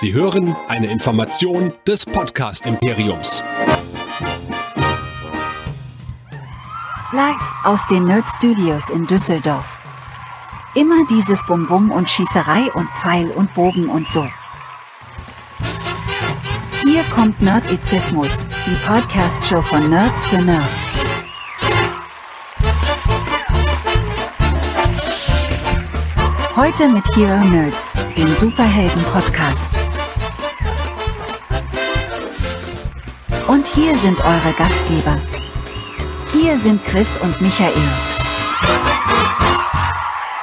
Sie hören eine Information des Podcast Imperiums. Live aus den Nerd Studios in Düsseldorf. Immer dieses Bum-Bum und Schießerei und Pfeil und Bogen und so. Hier kommt Nerdizismus, die Podcast-Show von Nerds für Nerds. Heute mit Hero Nerds, dem Superhelden-Podcast. Und hier sind eure Gastgeber. Hier sind Chris und Michael.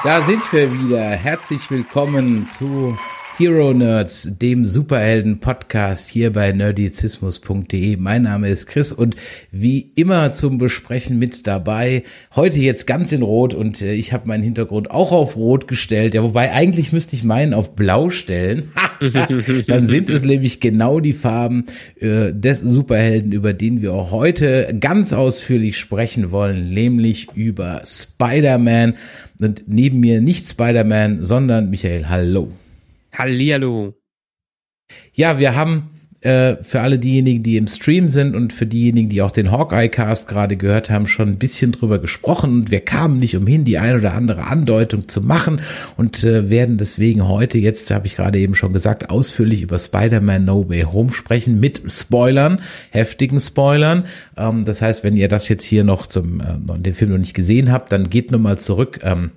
Da sind wir wieder. Herzlich willkommen zu Hero Nerds, dem Superhelden-Podcast hier bei nerdizismus.de. Mein Name ist Chris und wie immer zum Besprechen mit dabei. Heute jetzt ganz in Rot und äh, ich habe meinen Hintergrund auch auf Rot gestellt. Ja, wobei eigentlich müsste ich meinen auf Blau stellen. Dann sind es nämlich genau die Farben äh, des Superhelden, über den wir auch heute ganz ausführlich sprechen wollen, nämlich über Spider-Man. Und neben mir nicht Spider-Man, sondern Michael. Hallo. Hallihallo. Ja, wir haben äh, für alle diejenigen, die im Stream sind und für diejenigen, die auch den Hawkeye-Cast gerade gehört haben, schon ein bisschen drüber gesprochen und wir kamen nicht umhin, die ein oder andere Andeutung zu machen und äh, werden deswegen heute, jetzt habe ich gerade eben schon gesagt, ausführlich über Spider-Man No Way Home sprechen mit Spoilern, heftigen Spoilern. Ähm, das heißt, wenn ihr das jetzt hier noch zum äh, den Film noch nicht gesehen habt, dann geht nochmal zurück. Ähm,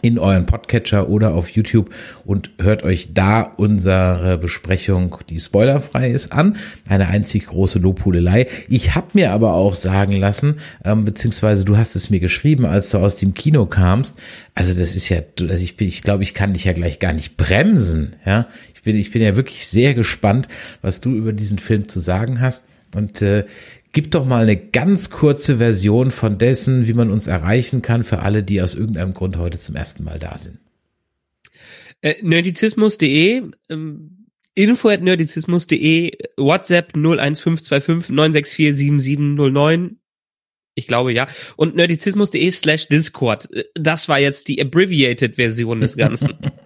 in euren Podcatcher oder auf YouTube und hört euch da unsere Besprechung, die spoilerfrei ist, an. Eine einzig große Lobhudelei. Ich habe mir aber auch sagen lassen, ähm, beziehungsweise du hast es mir geschrieben, als du aus dem Kino kamst. Also das ist ja, also ich bin, ich glaube, ich kann dich ja gleich gar nicht bremsen. Ja, ich bin, ich bin ja wirklich sehr gespannt, was du über diesen Film zu sagen hast. Und äh, Gib doch mal eine ganz kurze Version von dessen, wie man uns erreichen kann für alle, die aus irgendeinem Grund heute zum ersten Mal da sind. Äh, nerdizismus.de, ähm, info at nerdizismus.de, WhatsApp 01525 964 7709. Ich glaube ja. Und nerdizismus.de slash Discord. Äh, das war jetzt die abbreviated Version des Ganzen.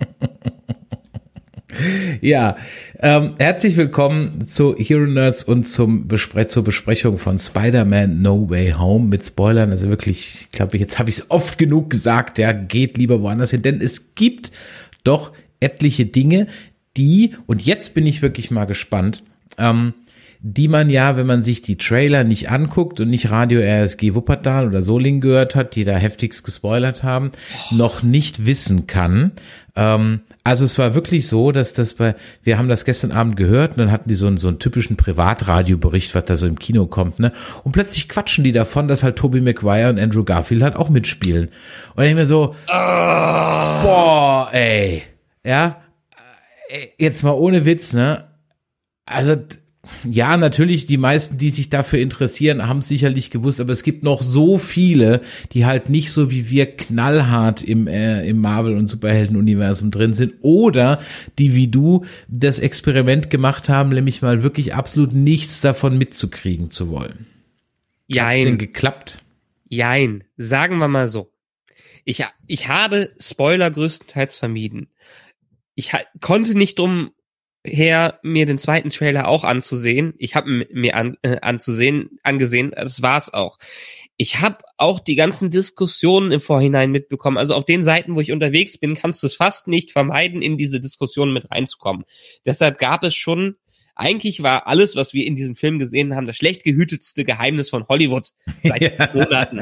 ja, ähm, herzlich willkommen zu Hero Nerds und zum Bespre zur Besprechung von Spider-Man No Way Home mit Spoilern. Also wirklich, ich glaube, jetzt habe ich es oft genug gesagt, ja, geht lieber woanders hin, denn es gibt doch etliche Dinge, die, und jetzt bin ich wirklich mal gespannt, ähm, die man ja, wenn man sich die Trailer nicht anguckt und nicht Radio RSG Wuppertal oder Soling gehört hat, die da heftigst gespoilert haben, noch nicht wissen kann. Ähm, also es war wirklich so, dass das bei, wir haben das gestern Abend gehört und dann hatten die so einen, so einen typischen Privatradiobericht, was da so im Kino kommt, ne? Und plötzlich quatschen die davon, dass halt Tobey Maguire und Andrew Garfield halt auch mitspielen. Und ich mir so, oh. boah, ey, ja, äh, jetzt mal ohne Witz, ne? Also ja, natürlich, die meisten, die sich dafür interessieren, haben sicherlich gewusst, aber es gibt noch so viele, die halt nicht so wie wir knallhart im, äh, im Marvel- und Superhelden-Universum drin sind oder die wie du das Experiment gemacht haben, nämlich mal wirklich absolut nichts davon mitzukriegen zu wollen. Jein. Hat's denn geklappt? Jein. Sagen wir mal so. Ich, ich habe Spoiler größtenteils vermieden. Ich konnte nicht drum her, mir den zweiten Trailer auch anzusehen. Ich habe mir an, äh, anzusehen, angesehen, das war's auch. Ich habe auch die ganzen Diskussionen im Vorhinein mitbekommen. Also auf den Seiten, wo ich unterwegs bin, kannst du es fast nicht vermeiden, in diese Diskussionen mit reinzukommen. Deshalb gab es schon eigentlich war alles, was wir in diesem Film gesehen haben, das schlecht gehütetste Geheimnis von Hollywood seit. Monaten.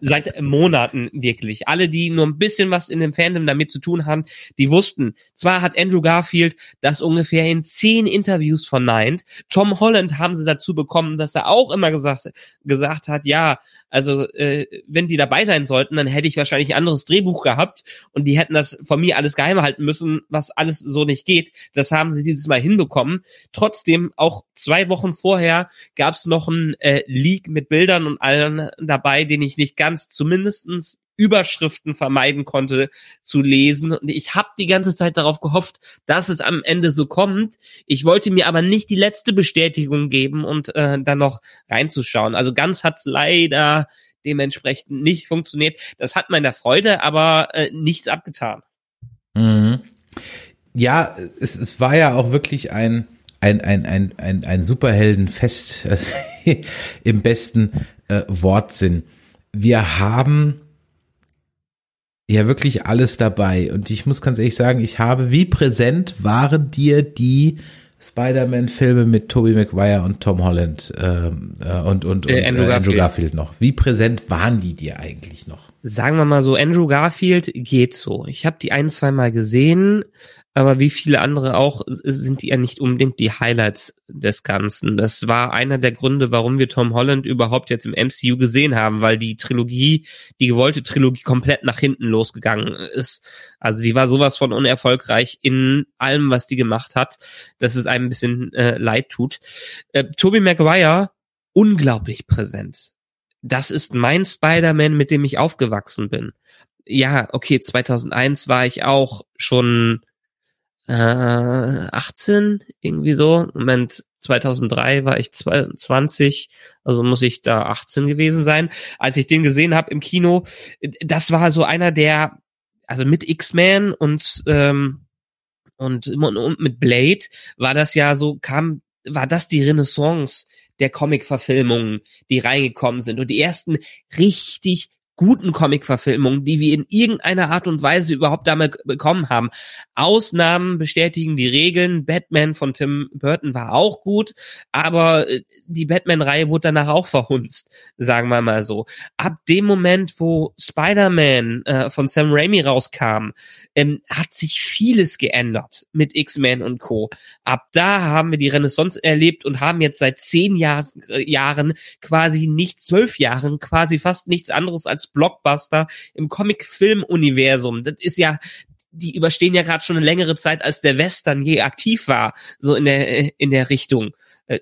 Seit Monaten wirklich. Alle, die nur ein bisschen was in dem Fandom damit zu tun haben, die wussten, zwar hat Andrew Garfield das ungefähr in zehn Interviews verneint. Tom Holland haben sie dazu bekommen, dass er auch immer gesagt, gesagt hat, ja, also äh, wenn die dabei sein sollten, dann hätte ich wahrscheinlich ein anderes Drehbuch gehabt und die hätten das von mir alles geheim halten müssen, was alles so nicht geht. Das haben sie dieses Mal hinbekommen. Trotzdem, auch zwei Wochen vorher gab es noch ein äh, Leak mit Bildern und allen dabei, den ich nicht ganz zumindestens Überschriften vermeiden konnte zu lesen. Und ich habe die ganze Zeit darauf gehofft, dass es am Ende so kommt. Ich wollte mir aber nicht die letzte Bestätigung geben und äh, dann noch reinzuschauen. Also ganz hat's leider dementsprechend nicht funktioniert. Das hat meiner Freude aber äh, nichts abgetan. Mhm. ja, es, es war ja auch wirklich ein, ein, ein, ein, ein, ein Superheldenfest also, im besten äh, Wortsinn. Wir haben ja wirklich alles dabei. Und ich muss ganz ehrlich sagen, ich habe, wie präsent waren dir die Spider-Man-Filme mit Tobey Maguire und Tom Holland ähm, äh, und, und, und Äh, Andrew äh, Andrew Garfield. Garfield noch? Wie präsent waren die dir eigentlich noch? Sagen wir mal so, Andrew Garfield geht so. Ich habe die ein, zwei Mal gesehen, aber wie viele andere auch, sind die ja nicht unbedingt die Highlights des Ganzen. Das war einer der Gründe, warum wir Tom Holland überhaupt jetzt im MCU gesehen haben, weil die Trilogie, die gewollte Trilogie komplett nach hinten losgegangen ist. Also die war sowas von unerfolgreich in allem, was die gemacht hat, dass es einem ein bisschen äh, leid tut. Äh, Tobey Maguire, unglaublich präsent. Das ist mein Spider-Man, mit dem ich aufgewachsen bin. Ja, okay, 2001 war ich auch schon äh, 18, irgendwie so. Moment, 2003 war ich 22, also muss ich da 18 gewesen sein, als ich den gesehen habe im Kino. Das war so einer der, also mit X-Men und ähm, und, und mit Blade war das ja so, kam, war das die Renaissance der Comic-Verfilmungen, die reingekommen sind und die ersten richtig guten Comic-Verfilmungen, die wir in irgendeiner Art und Weise überhaupt damit bekommen haben. Ausnahmen bestätigen die Regeln. Batman von Tim Burton war auch gut, aber äh, die Batman-Reihe wurde danach auch verhunzt, sagen wir mal so. Ab dem Moment, wo Spider-Man äh, von Sam Raimi rauskam, ähm, hat sich vieles geändert mit X-Men und Co. Ab da haben wir die Renaissance erlebt und haben jetzt seit zehn Jahr, äh, Jahren quasi nicht zwölf Jahren quasi fast nichts anderes als Blockbuster im Comic-Film-Universum. Das ist ja die überstehen ja gerade schon eine längere Zeit, als der Western je aktiv war, so in der in der Richtung. Äh,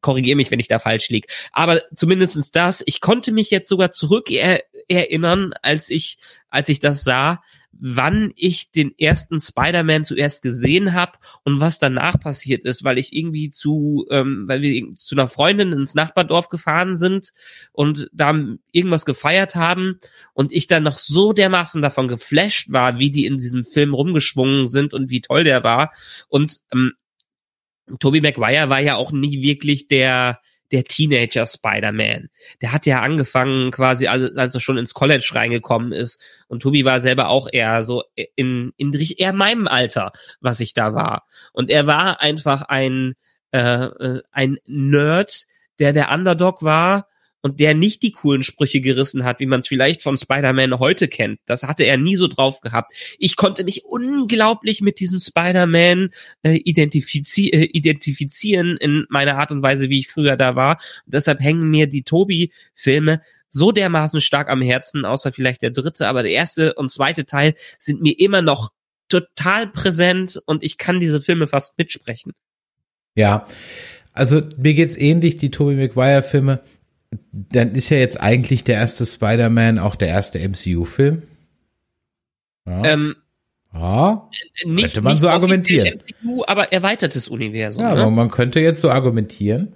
Korrigiere mich, wenn ich da falsch lieg. Aber zumindestens das. Ich konnte mich jetzt sogar zurück er erinnern, als ich als ich das sah, wann ich den ersten Spider-Man zuerst gesehen habe und was danach passiert ist, weil ich irgendwie zu, ähm, weil wir zu einer Freundin ins Nachbardorf gefahren sind und da irgendwas gefeiert haben und ich dann noch so dermaßen davon geflasht war, wie die in diesem Film rumgeschwungen sind und wie toll der war. Und ähm, Tobey Maguire war ja auch nie wirklich der der Teenager Spider-Man. Der hat ja angefangen quasi, als, als er schon ins College reingekommen ist. Und Tobi war selber auch eher so in, in eher meinem Alter, was ich da war. Und er war einfach ein, äh, ein Nerd, der der Underdog war und der nicht die coolen Sprüche gerissen hat, wie man es vielleicht von Spider-Man heute kennt. Das hatte er nie so drauf gehabt. Ich konnte mich unglaublich mit diesem Spider-Man äh, identifizi äh, identifizieren in meiner Art und Weise, wie ich früher da war. Und deshalb hängen mir die Tobi-Filme so dermaßen stark am Herzen, außer vielleicht der dritte, aber der erste und zweite Teil sind mir immer noch total präsent und ich kann diese Filme fast mitsprechen. Ja, also mir geht's ähnlich, die Tobey Maguire Filme dann ist ja jetzt eigentlich der erste Spider-Man auch der erste MCU-Film. Ja. Ähm, ja, nicht, könnte man nicht so argumentieren. MCU, aber erweitertes Universum. Ja, ne? aber man könnte jetzt so argumentieren.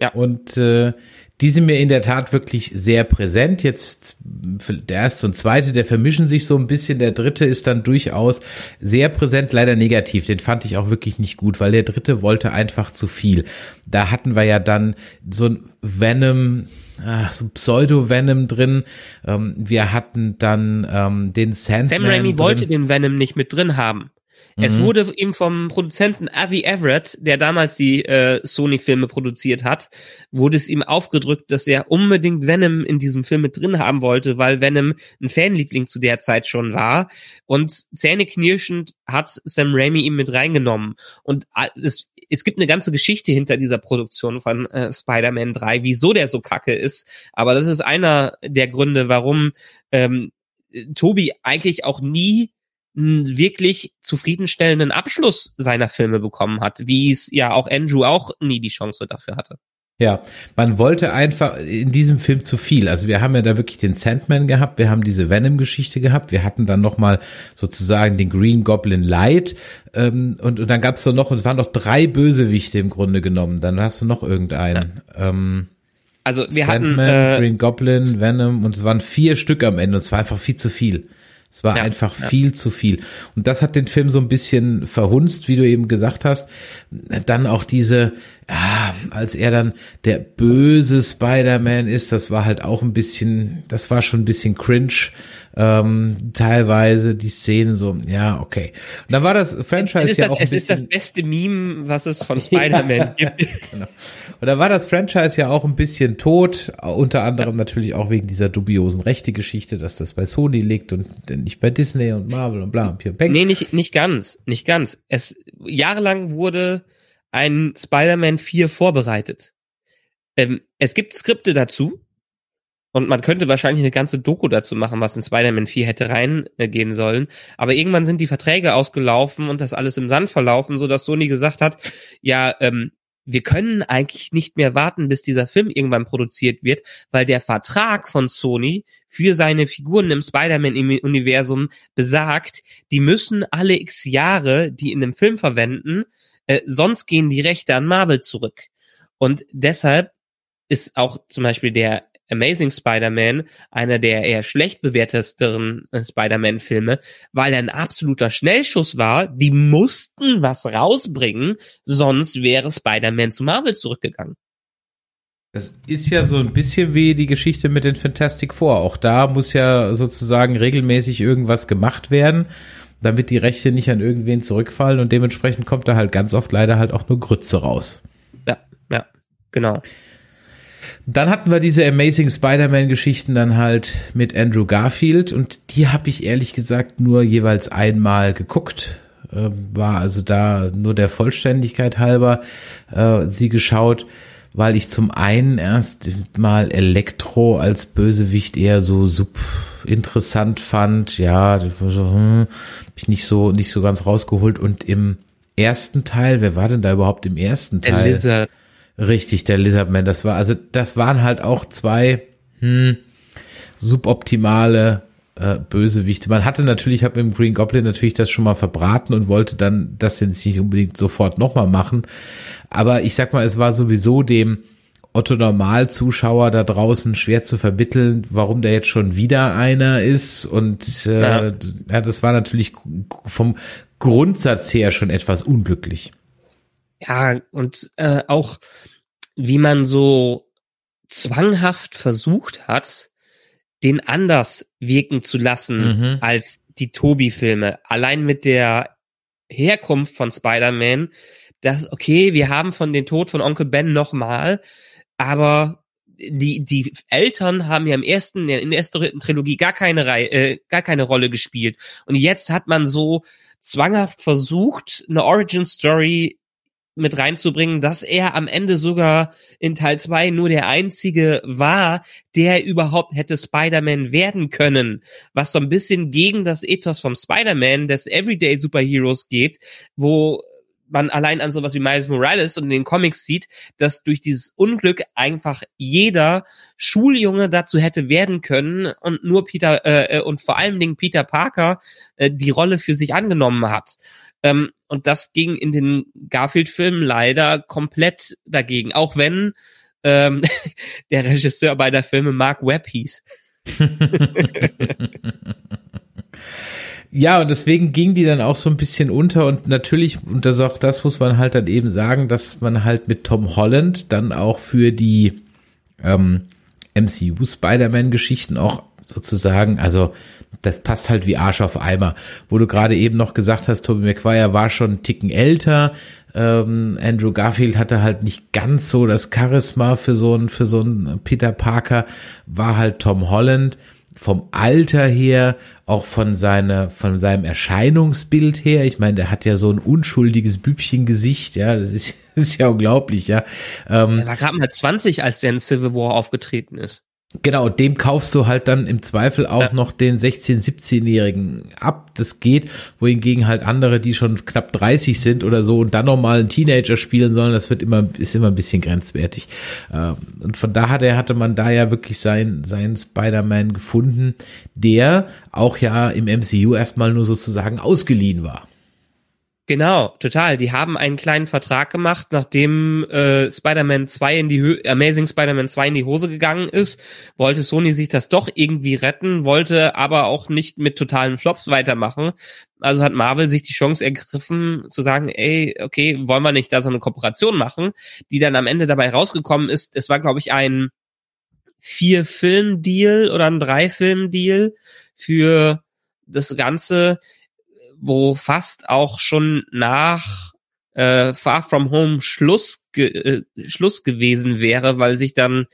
Ja. Und äh, die sind mir in der Tat wirklich sehr präsent. Jetzt der erste und zweite, der vermischen sich so ein bisschen. Der dritte ist dann durchaus sehr präsent, leider negativ. Den fand ich auch wirklich nicht gut, weil der dritte wollte einfach zu viel. Da hatten wir ja dann so ein Venom, ach, so Pseudo-Venom drin. Ähm, wir hatten dann ähm, den Sandman Sam Raimi wollte den Venom nicht mit drin haben. Es Mhm. wurde ihm vom Produzenten Avi Everett, der damals die äh, Sony-Filme produziert hat, wurde es ihm aufgedrückt, dass er unbedingt Venom in diesem Film mit drin haben wollte, weil Venom ein Fanliebling zu der Zeit schon war. Und zähneknirschend hat Sam Raimi ihn mit reingenommen. Und a- es, es gibt eine ganze Geschichte hinter dieser Produktion von äh, Spider-Man 3, wieso der so kacke ist. Aber das ist einer der Gründe, warum ähm, Tobi eigentlich auch nie wirklich zufriedenstellenden Abschluss seiner Filme bekommen hat, wie es ja auch Andrew auch nie die Chance dafür hatte. Ja, man wollte einfach in diesem Film zu viel. Also wir haben ja da wirklich den Sandman gehabt, wir haben diese Venom-Geschichte gehabt, wir hatten dann noch mal sozusagen den Green Goblin Light ähm, und, und dann gab es so noch, und es waren noch drei Bösewichte im Grunde genommen. Dann hast du noch irgendeinen. Ähm, Also wir Sandman, hatten äh, Green Goblin, Venom und es waren vier Stück am Ende und es war einfach viel zu viel. Es war Ja, einfach ja. viel zu viel. Und das hat den Film so ein bisschen verhunzt, wie du eben gesagt hast. Dann auch diese, ja, als er dann der böse Spider-Man ist, das war halt auch ein bisschen, das war schon ein bisschen cringe. Ähm, teilweise die Szene so, ja, okay. Und dann war das Franchise es ist, ja das, auch es ist das bisschen, beste Meme, was es von Spider-Man gibt. genau. Und da war das Franchise ja auch ein bisschen tot, unter anderem natürlich auch wegen dieser dubiosen Rechte-Geschichte, dass das bei Sony liegt und nicht bei Disney und Marvel und bla und Pure Peng. Nee, nicht, nicht ganz, nicht ganz. Es, jahrelang wurde ein Spider-Man 4 vorbereitet. Ähm, es gibt Skripte dazu. Und man könnte wahrscheinlich eine ganze Doku dazu machen, was in Spider-Man 4 hätte reingehen sollen. Aber irgendwann sind die Verträge ausgelaufen und das alles im Sand verlaufen, so dass Sony gesagt hat, ja, ähm, wir können eigentlich nicht mehr warten, bis dieser Film irgendwann produziert wird, weil der Vertrag von Sony für seine Figuren im Spider-Man-Universum besagt, die müssen alle x Jahre die in dem Film verwenden, äh, sonst gehen die Rechte an Marvel zurück. Und deshalb ist auch zum Beispiel der Amazing Spider-Man einer der eher schlecht bewerteteren äh, Spider-Man-Filme, weil er ein absoluter Schnellschuss war. Die mussten was rausbringen, sonst wäre Spider-Man zu Marvel zurückgegangen. Das ist ja so ein bisschen wie die Geschichte mit den Fantastic Four. Auch da muss ja sozusagen regelmäßig irgendwas gemacht werden, damit die Rechte nicht an irgendwen zurückfallen und dementsprechend kommt da halt ganz oft leider halt auch nur Grütze raus. Ja, ja, genau. Dann hatten wir diese Amazing Spider-Man-Geschichten dann halt mit Andrew Garfield und die habe ich ehrlich gesagt nur jeweils einmal geguckt. Äh, war also da nur der Vollständigkeit halber äh, sie geschaut, weil ich zum einen erst mal Elektro als Bösewicht eher so sub interessant fand. Ja, so, hm, hab ich nicht so nicht so ganz rausgeholt und im ersten Teil, wer war denn da überhaupt im ersten Teil? Lizard. Richtig, der Lizardman, das war, also das waren halt auch zwei hm, suboptimale äh, Bösewichte. Man hatte natürlich, habe im Green Goblin natürlich das schon mal verbraten und wollte dann das jetzt nicht unbedingt sofort nochmal machen. Aber ich sag mal, es war sowieso dem Otto Normal-Zuschauer da draußen schwer zu vermitteln, warum der jetzt schon wieder einer ist. Und äh, Ja. ja, das war natürlich vom Grundsatz her schon etwas unglücklich. Ja, und äh, auch wie man so zwanghaft versucht hat, den anders wirken zu lassen Mhm. als die Tobi-Filme. Allein mit der Herkunft von Spider-Man, dass, okay, wir haben von den Tod von Onkel Ben nochmal, aber die, die Eltern haben ja im ersten, in der ersten Trilogie gar keine Reihe, äh, gar keine Rolle gespielt. Und jetzt hat man so zwanghaft versucht, eine Origin Story mit reinzubringen, dass er am Ende sogar in Teil 2 nur der einzige war, der überhaupt hätte Spider-Man werden können, was so ein bisschen gegen das Ethos vom Spider-Man des Everyday Superheroes geht, wo man allein an sowas wie Miles Morales und in den Comics sieht, dass durch dieses Unglück einfach jeder Schuljunge dazu hätte werden können und nur Peter äh, äh, und vor allen Dingen Peter Parker äh, die Rolle für sich angenommen hat. Ähm, und das ging in den Garfield-Filmen leider komplett dagegen, auch wenn ähm, der Regisseur beider Filme Mark Webb hieß. Ja, und deswegen ging die dann auch so ein bisschen unter und natürlich, und das auch das muss man halt dann eben sagen, dass man halt mit Tom Holland dann auch für die ähm, MCU Spider-Man-Geschichten auch sozusagen, also das passt halt wie Arsch auf Eimer. Wo du gerade eben noch gesagt hast, Tobey Maguire war schon einen Ticken älter. Ähm, Andrew Garfield hatte halt nicht ganz so das Charisma für so einen, für so einen Peter Parker, war halt Tom Holland vom Alter her, auch von seiner, von seinem Erscheinungsbild her. Ich meine, der hat ja so ein unschuldiges Bübchengesicht, ja, das ist, das ist ja unglaublich, ja. Ähm, Er war gerade mal 20, als der in Civil War aufgetreten ist. Genau, dem kaufst du halt dann im Zweifel auch Ja. noch den 16-, 17-Jährigen ab. Das geht, wohingegen halt andere, die schon knapp 30 sind oder so und dann nochmal einen Teenager spielen sollen, das wird immer, ist immer ein bisschen grenzwertig. Ähm, Und von daher hatte man da ja wirklich seinen, seinen Spider-Man gefunden, der auch ja im MCU erstmal nur sozusagen ausgeliehen war. Genau, total. Die haben einen kleinen Vertrag gemacht, nachdem äh, Spider-Man 2 in die Hö Amazing Spider-Man 2 in die Hose gegangen ist, wollte Sony sich das doch irgendwie retten, wollte aber auch nicht mit totalen Flops weitermachen. Also hat Marvel sich die Chance ergriffen zu sagen, ey, okay, wollen wir nicht da so eine Kooperation machen, die dann am Ende dabei rausgekommen ist. Es war, glaube ich, ein Vier-Film-Deal oder ein Drei-Film-Deal für das Ganze wo fast auch schon nach äh, Far From Home Schluss, ge äh, Schluss gewesen wäre, weil sich dann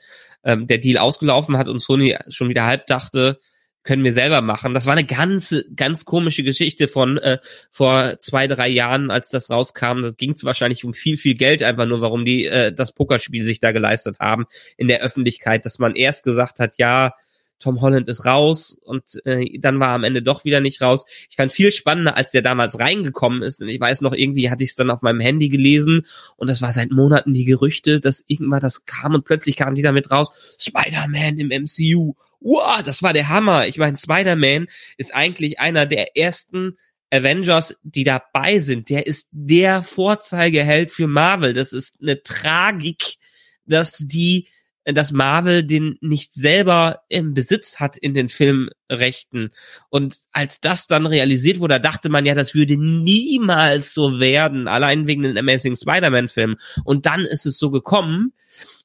ähm, der Deal ausgelaufen hat und Sony schon wieder halb dachte, können wir selber machen. Das war eine ganz, ganz komische Geschichte von äh, vor zwei, drei Jahren, als das rauskam. Da ging es wahrscheinlich um viel, viel Geld, einfach nur, warum die äh, das Pokerspiel sich da geleistet haben in der Öffentlichkeit, dass man erst gesagt hat, ja, Tom Holland ist raus und äh, dann war am Ende doch wieder nicht raus. Ich fand viel spannender, als der damals reingekommen ist. Und ich weiß noch, irgendwie hatte ich es dann auf meinem Handy gelesen und das war seit Monaten die Gerüchte, dass irgendwann das kam und plötzlich kamen die damit raus, Spider-Man im MCU. Wow, das war der Hammer. Ich meine, Spider-Man ist eigentlich einer der ersten Avengers, die dabei sind. Der ist der Vorzeigeheld für Marvel. Das ist eine Tragik, dass die dass Marvel den nicht selber im Besitz hat in den Filmrechten. Und als das dann realisiert wurde, dachte man ja, das würde niemals so werden, allein wegen den Amazing Spider-Man-Filmen. Und dann ist es so gekommen.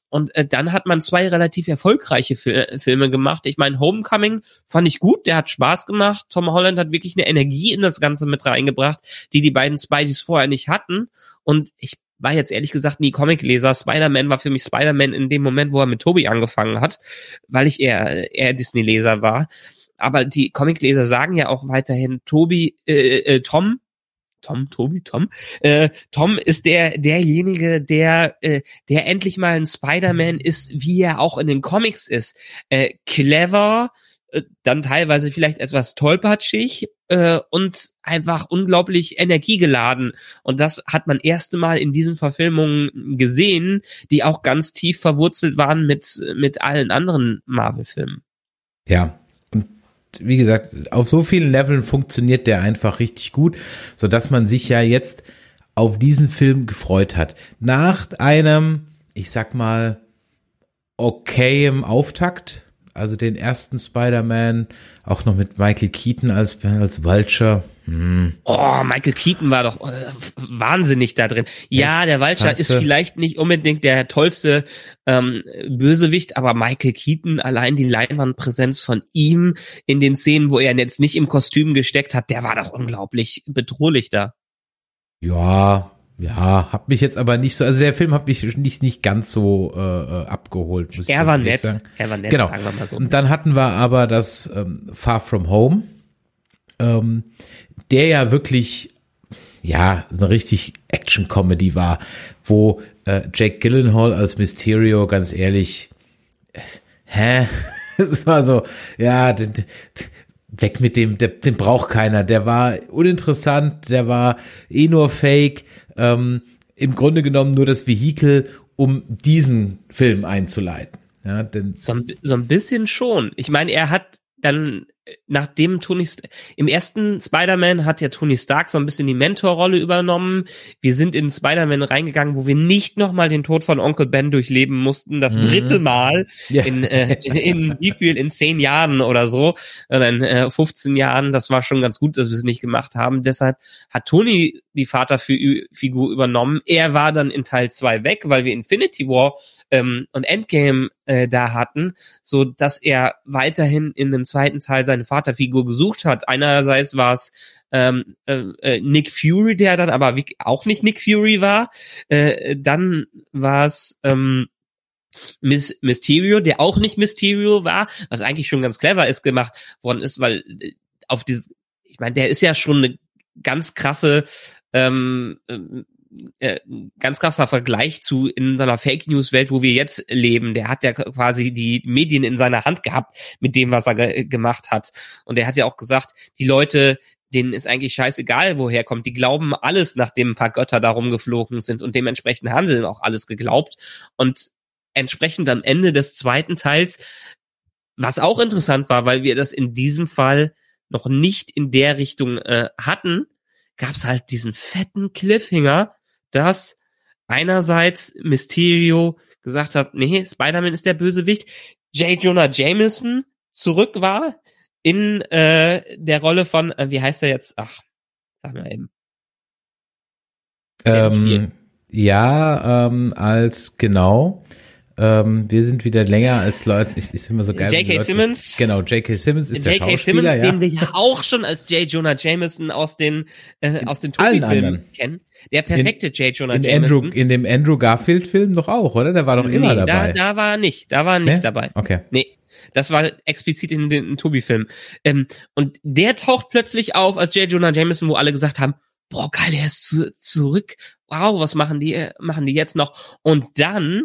Und äh, dann hat man zwei relativ erfolgreiche Fil Filme gemacht. Ich meine, Homecoming fand ich gut, der hat Spaß gemacht. Tom Holland hat wirklich eine Energie in das Ganze mit reingebracht, die die beiden Spideys vorher nicht hatten. Und ich war jetzt ehrlich gesagt nie Comicleser. Spider-Man war für mich Spider-Man in dem Moment, wo er mit Toby angefangen hat, weil ich eher, eher Disney-Leser war. Aber die Comicleser sagen ja auch weiterhin, Toby, äh, äh, Tom, Tom, Toby, Tom. Äh, Tom ist der derjenige, der äh, der endlich mal ein Spider-Man ist, wie er auch in den Comics ist. Äh, clever, äh, dann teilweise vielleicht etwas tollpatschig äh, und einfach unglaublich energiegeladen. Und das hat man erste Mal in diesen Verfilmungen gesehen, die auch ganz tief verwurzelt waren mit, mit allen anderen Marvel-Filmen. Ja, und wie gesagt, auf so vielen Leveln funktioniert der einfach richtig gut, so dass man sich ja jetzt auf diesen Film gefreut hat. Nach einem, ich sag mal, okayem Auftakt, also den ersten Spider-Man, auch noch mit Michael Keaton als, als Vulture. Hm. Oh, Michael Keaton war doch äh, wahnsinnig da drin. Ja, der Vulture ist vielleicht nicht unbedingt der tollste ähm, Bösewicht, aber Michael Keaton, allein die Leinwandpräsenz von ihm in den Szenen, wo er jetzt nicht im Kostüm gesteckt hat, der war doch unglaublich bedrohlich da. Ja, ja, hab mich jetzt aber nicht so, also der Film hat mich nicht, nicht ganz so äh, äh abgeholt. Muss er war nett, sagen. er war nett, genau. sagen wir mal so. Und dann hatten wir aber das ähm, Far From Home, ähm, der ja wirklich, ja, eine richtig Action-Comedy war, wo äh, Jake Gyllenhaal als Mysterio, ganz ehrlich, äh, hä? Es war so, ja, weg mit dem, der, den braucht keiner. Der war uninteressant, der war eh nur fake ähm, im Grunde genommen nur das Vehikel, um diesen Film einzuleiten. Ja, denn so, so ein bisschen schon. Ich meine, er hat dann nachdem Tony St im ersten Spider-Man hat ja Tony Stark so ein bisschen die Mentorrolle übernommen. Wir sind in Spider-Man reingegangen, wo wir nicht nochmal den Tod von Onkel Ben durchleben mussten, das mhm. dritte Mal ja. in, äh, in, in wie viel in zehn Jahren oder so oder in äh, 15 Jahren. Das war schon ganz gut, dass wir es nicht gemacht haben. Deshalb hat Tony die Vaterfigur übernommen. Er war dann in Teil zwei weg, weil wir Infinity War ähm, und Endgame äh, da hatten, so dass er weiterhin in dem zweiten Teil seine Vaterfigur gesucht hat. Einerseits war es ähm, äh, äh, Nick Fury, der dann aber auch nicht Nick Fury war. Äh, dann war es ähm, Miss Mysterio, der auch nicht Mysterio war, was eigentlich schon ganz clever ist gemacht worden ist, weil äh, auf dieses, ich meine, der ist ja schon eine ganz krasse ähm, äh, ganz krasser Vergleich zu in seiner Fake News Welt, wo wir jetzt leben. Der hat ja quasi die Medien in seiner Hand gehabt mit dem, was er ge gemacht hat. Und er hat ja auch gesagt, die Leute, denen ist eigentlich scheißegal, woher kommt. Die glauben alles, nachdem ein paar Götter darum geflogen sind und dementsprechend sie auch alles geglaubt. Und entsprechend am Ende des zweiten Teils, was auch interessant war, weil wir das in diesem Fall noch nicht in der Richtung äh, hatten, gab's halt diesen fetten Cliffhanger, dass einerseits Mysterio gesagt hat, nee, Spider-Man ist der Bösewicht, J. Jonah Jameson zurück war in äh, der Rolle von, äh, wie heißt er jetzt? Ach, sag mal eben. Ähm, ja, ähm, als genau. Ähm, wir sind wieder länger als Leute. Ich ist immer so geil. J.K. Simmons. Genau, J.K. Simmons ist der J.K. Schauspieler, Simmons, ja. den wir ja auch schon als J. Jonah Jameson aus den äh, aus den Tobi-Filmen kennen. Der perfekte J. Jonah in, Jameson. Andrew, in dem Andrew Garfield-Film doch auch, oder? Der war doch immer nee, dabei. Da, da war er nicht, da war er nicht Ne? dabei. Okay. Nee, das war explizit in den Tobi-Film. Ähm, und der taucht plötzlich auf als J. Jonah Jameson, wo alle gesagt haben, boah, geil, er ist zu, zurück. Wow, was machen die, äh, machen die jetzt noch? Und dann,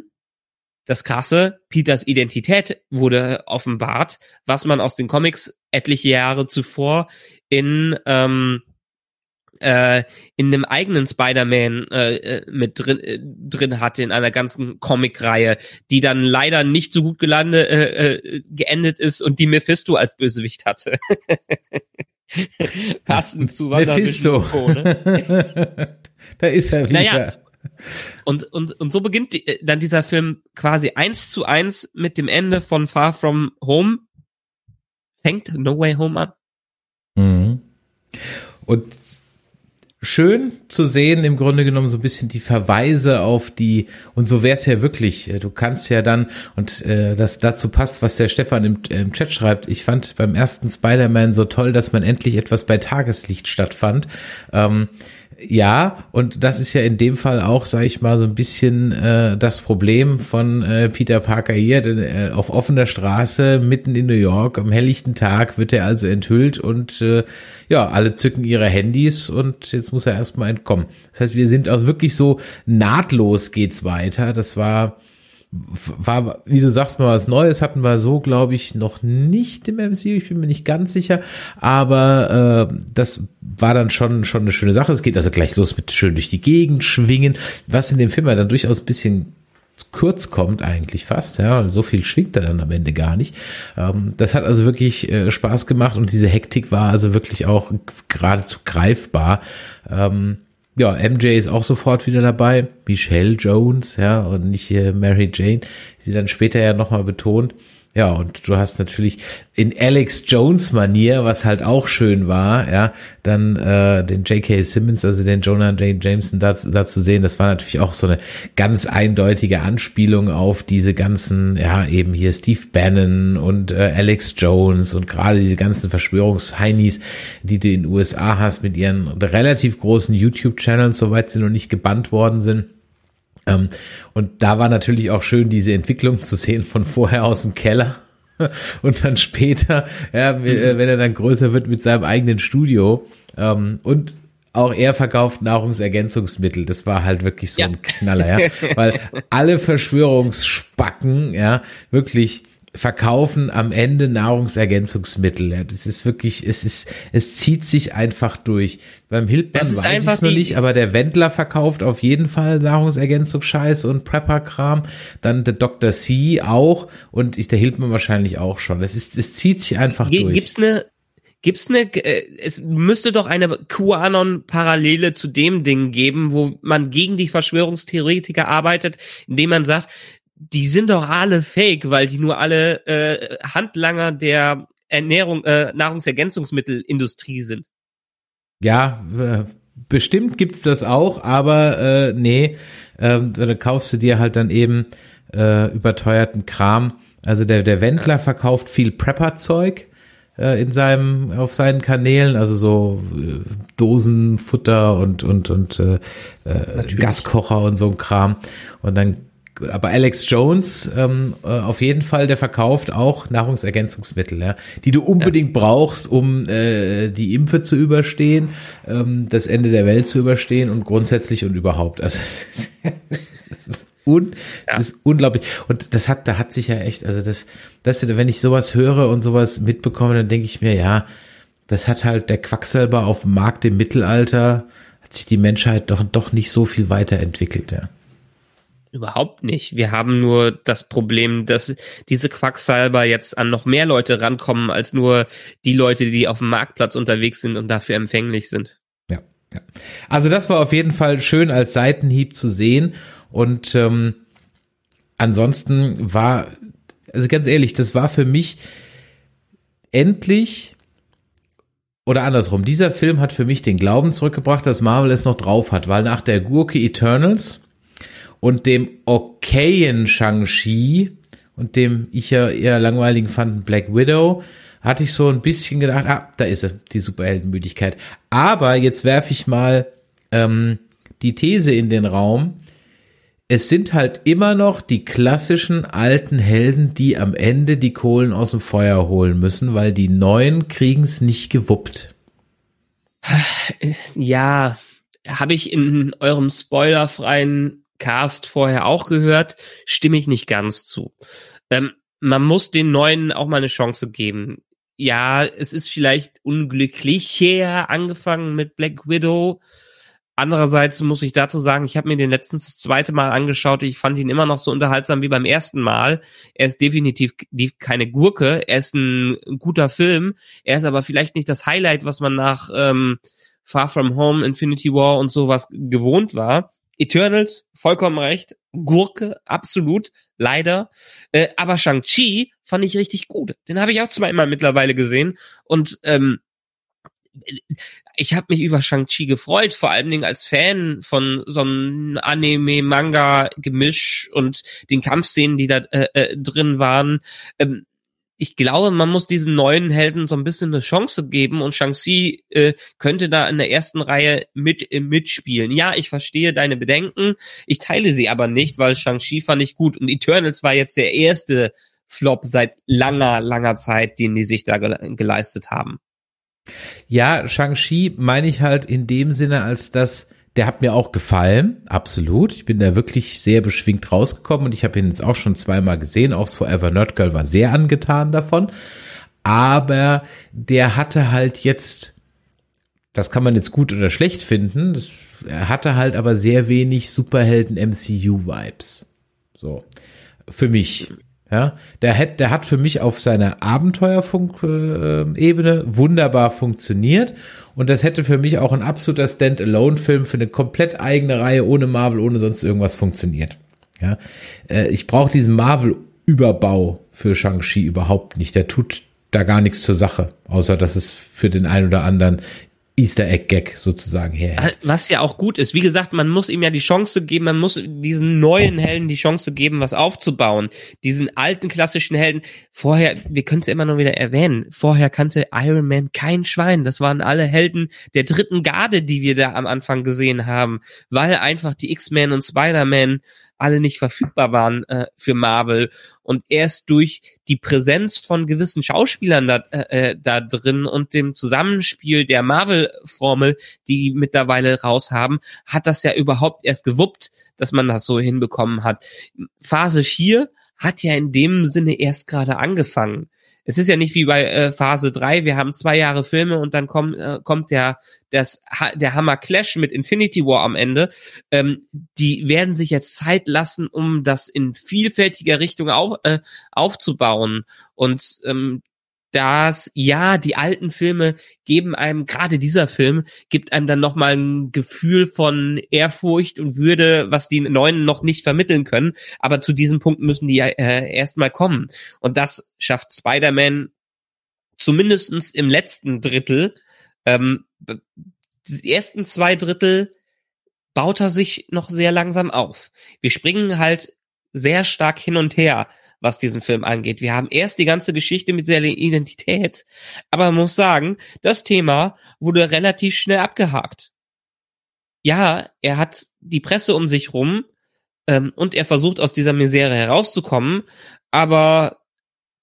das krasse, Peters Identität wurde offenbart, was man aus den Comics etliche Jahre zuvor in, ähm, äh, in einem eigenen Spider-Man äh, äh, mit drin, äh, drin hatte in einer ganzen Comic-Reihe, die dann leider nicht so gut gelandet äh, äh, geendet ist und die Mephisto als Bösewicht hatte. Passend zu Mephisto. Co, ne? da ist er wieder. Naja. Und, und, und so beginnt die, äh, dann dieser Film quasi eins zu eins mit dem Ende von Far From Home. Fängt No Way Home an. Mhm. Und schön zu sehen, im Grunde genommen so ein bisschen die Verweise auf die, und so wäre es ja wirklich, du kannst ja dann, und äh, das dazu passt, was der Stefan im, im Chat schreibt, ich fand beim ersten Spider-Man so toll, dass man endlich etwas bei Tageslicht stattfand. Ähm, ja, und das ist ja in dem Fall auch, sage ich mal, so ein bisschen äh, das Problem von äh, Peter Parker hier. Denn, äh, auf offener Straße, mitten in New York, am helllichten Tag wird er also enthüllt und äh, ja, alle zücken ihre Handys und jetzt muss er erstmal entkommen. Das heißt, wir sind auch wirklich so nahtlos geht's weiter. Das war war, wie du sagst, mal was Neues hatten wir so, glaube ich, noch nicht im MCU. Ich bin mir nicht ganz sicher, aber äh, das war dann schon schon eine schöne Sache. Es geht also gleich los mit schön durch die Gegend schwingen, was in dem Film ja dann durchaus ein bisschen kurz kommt eigentlich fast, ja, so viel schwingt er dann am Ende gar nicht. Ähm, das hat also wirklich äh, Spaß gemacht und diese Hektik war also wirklich auch geradezu greifbar. Ähm, ja, MJ ist auch sofort wieder dabei, Michelle Jones, ja, und nicht äh, Mary Jane, die sie dann später ja nochmal betont. Ja, und du hast natürlich in Alex Jones Manier, was halt auch schön war, ja, dann äh, den J.K. Simmons, also den Jonah J. Jameson da, da zu sehen, das war natürlich auch so eine ganz eindeutige Anspielung auf diese ganzen, ja, eben hier Steve Bannon und äh, Alex Jones und gerade diese ganzen Verschwörungsheinis, die du in den USA hast mit ihren relativ großen YouTube-Channels, soweit sie noch nicht gebannt worden sind. Ähm, und da war natürlich auch schön, diese Entwicklung zu sehen von vorher aus dem Keller und dann später, ja, wenn er dann größer wird mit seinem eigenen Studio. Ähm, und auch er verkauft Nahrungsergänzungsmittel. Das war halt wirklich so Ja. ein Knaller, ja. Weil alle Verschwörungsspacken, ja, wirklich verkaufen am Ende Nahrungsergänzungsmittel. Ja, das ist wirklich, es ist, es zieht sich einfach durch. Beim Hildmann weiß ich es noch nicht, aber der Wendler verkauft auf jeden Fall Nahrungsergänzungsscheiß und Prepper-Kram. Dann der Dr. C auch und ich, der Hildmann wahrscheinlich auch schon. Es ist, es zieht sich einfach Ge- durch. Gibt's eine, gibt's eine, äh, es müsste doch eine QAnon-Parallele zu dem Ding geben, wo man gegen die Verschwörungstheoretiker arbeitet, indem man sagt, die sind doch alle fake, weil die nur alle äh, Handlanger der Ernährung, äh, Nahrungsergänzungsmittelindustrie sind. Ja, äh, bestimmt gibt's das auch, aber äh, nee, ähm, da kaufst du dir halt dann eben äh, überteuerten Kram. Also der, der Wendler verkauft viel Prepper-Zeug äh, in seinem, auf seinen Kanälen, also so äh, Dosenfutter und, und, und äh, äh, Gaskocher und so ein Kram. Und dann aber Alex Jones ähm, äh, auf jeden Fall, der verkauft auch Nahrungsergänzungsmittel, ja, die du unbedingt brauchst, um äh, die Impfe zu überstehen, ähm, das Ende der Welt zu überstehen und grundsätzlich und überhaupt. Also es ist, ist, un, es ist unglaublich. Und das hat, da hat sich ja echt, also das, das, wenn ich sowas höre und sowas mitbekomme, dann denke ich mir, ja, das hat halt der Quacksalber auf dem Markt im Mittelalter, hat sich die Menschheit doch, doch nicht so viel weiterentwickelt, ja. Überhaupt nicht. Wir haben nur das Problem, dass diese Quacksalber jetzt an noch mehr Leute rankommen, als nur die Leute, die auf dem Marktplatz unterwegs sind und dafür empfänglich sind. Ja. Ja. Also das war auf jeden Fall schön als Seitenhieb zu sehen und ähm, ansonsten war, also ganz ehrlich, das war für mich endlich oder andersrum, dieser Film hat für mich den Glauben zurückgebracht, dass Marvel es noch drauf hat, weil nach der Gurke Eternals und dem okayen Shang-Chi und dem ich ja eher langweiligen fanden Black Widow, hatte ich so ein bisschen gedacht, ah, da ist sie, die Superheldenmüdigkeit. Aber jetzt werfe ich mal ähm, die These in den Raum, es sind halt immer noch die klassischen alten Helden, die am Ende die Kohlen aus dem Feuer holen müssen, weil die neuen kriegen es nicht gewuppt. Ja, habe ich in eurem spoilerfreien Cast vorher auch gehört, stimme ich nicht ganz zu. Ähm, man muss den neuen auch mal eine Chance geben. Ja, es ist vielleicht unglücklicher angefangen mit Black Widow, Andererseits muss ich dazu sagen, ich habe mir den letztens das zweite Mal angeschaut. Ich fand ihn immer noch so unterhaltsam wie beim ersten Mal. Er ist definitiv keine Gurke. Er ist ein guter Film. Er ist aber vielleicht nicht das Highlight, was man nach ähm, Far From Home, Infinity War und sowas gewohnt war. Eternals, vollkommen recht. Gurke, absolut, leider. Äh, aber Shang-Chi fand ich richtig gut. Den habe ich auch zweimal mittlerweile gesehen. Und ähm, ich habe mich über Shang-Chi gefreut, vor allen Dingen als Fan von so einem Anime-Manga-Gemisch und den Kampfszenen, die da äh, äh, drin waren. Ähm, ich glaube, man muss diesen neuen Helden so ein bisschen eine Chance geben und Shang-Chi äh, könnte da in der ersten Reihe mit äh, mitspielen. Ja, ich verstehe deine Bedenken, ich teile sie aber nicht, weil Shang-Chi fand ich gut und Eternals war jetzt der erste Flop seit langer, langer Zeit, den die sich da ge geleistet haben. Ja, Shang-Chi meine ich halt in dem Sinne, als dass der hat mir auch gefallen, absolut. Ich bin da wirklich sehr beschwingt rausgekommen und ich habe ihn jetzt auch schon zweimal gesehen. Auch Forever Nerd Girl war sehr angetan davon. Aber der hatte halt jetzt, das kann man jetzt gut oder schlecht finden, das, er hatte halt aber sehr wenig Superhelden-MCU-Vibes. So. Für mich. Ja, der hat, der hat für mich auf seiner Abenteuerfunk-Ebene wunderbar funktioniert. Und das hätte für mich auch ein absoluter Standalone-Film für eine komplett eigene Reihe ohne Marvel, ohne sonst irgendwas funktioniert. Ja, äh, ich brauche diesen Marvel-Überbau für Shang-Chi überhaupt nicht. Der tut da gar nichts zur Sache, außer dass es für den einen oder anderen Easter Egg Gag sozusagen her. Was ja auch gut ist. Wie gesagt, man muss ihm ja die Chance geben, man muss diesen neuen Helden die Chance geben, was aufzubauen. Diesen alten klassischen Helden. Vorher, wir können es ja immer noch wieder erwähnen, vorher kannte Iron Man kein Schwein. Das waren alle Helden der dritten Garde, die wir da am Anfang gesehen haben, weil einfach die X-Men und Spider-Man alle nicht verfügbar waren äh, für Marvel. Und erst durch die Präsenz von gewissen Schauspielern da, äh, äh, da drin und dem Zusammenspiel der Marvel-Formel, die mittlerweile raus haben, hat das ja überhaupt erst gewuppt, dass man das so hinbekommen hat. Phase 4 hat ja in dem Sinne erst gerade angefangen es ist ja nicht wie bei äh, Phase 3, wir haben zwei Jahre Filme und dann kommt, äh, kommt der, das, der Hammer Clash mit Infinity War am Ende. Ähm, die werden sich jetzt Zeit lassen, um das in vielfältiger Richtung auf, äh, aufzubauen. Und ähm, dass ja, die alten Filme geben einem, gerade dieser Film, gibt einem dann nochmal ein Gefühl von Ehrfurcht und Würde, was die neuen noch nicht vermitteln können. Aber zu diesem Punkt müssen die ja äh, erstmal kommen. Und das schafft Spider-Man zumindestens im letzten Drittel. Ähm, die ersten zwei Drittel baut er sich noch sehr langsam auf. Wir springen halt sehr stark hin und her was diesen Film angeht. Wir haben erst die ganze Geschichte mit seiner Identität, aber man muss sagen, das Thema wurde relativ schnell abgehakt. Ja, er hat die Presse um sich rum ähm, und er versucht aus dieser Misere herauszukommen, aber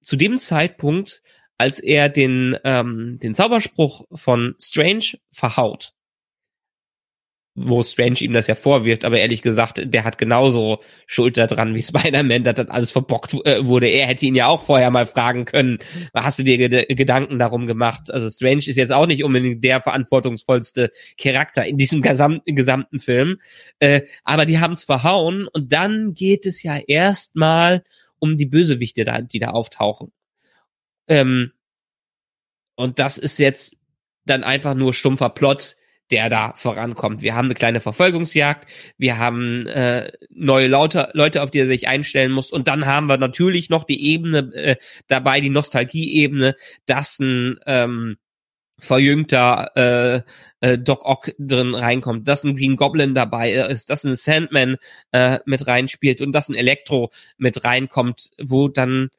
zu dem Zeitpunkt, als er den, ähm, den Zauberspruch von Strange verhaut, wo Strange ihm das ja vorwirft, aber ehrlich gesagt, der hat genauso Schuld daran wie Spider-Man, dass das alles verbockt äh, wurde. Er hätte ihn ja auch vorher mal fragen können, hast du dir Ged Gedanken darum gemacht? Also Strange ist jetzt auch nicht unbedingt der verantwortungsvollste Charakter in diesem gesamten, gesamten Film, äh, aber die haben es verhauen und dann geht es ja erstmal um die Bösewichte, da, die da auftauchen. Ähm, und das ist jetzt dann einfach nur stumpfer Plot, der da vorankommt. Wir haben eine kleine Verfolgungsjagd, wir haben äh, neue Leute, Leute, auf die er sich einstellen muss, und dann haben wir natürlich noch die Ebene äh, dabei, die Nostalgie-Ebene, dass ein ähm, verjüngter äh, äh, Doc Ock drin reinkommt, dass ein Green Goblin dabei ist, dass ein Sandman äh, mit reinspielt und dass ein Elektro mit reinkommt, wo dann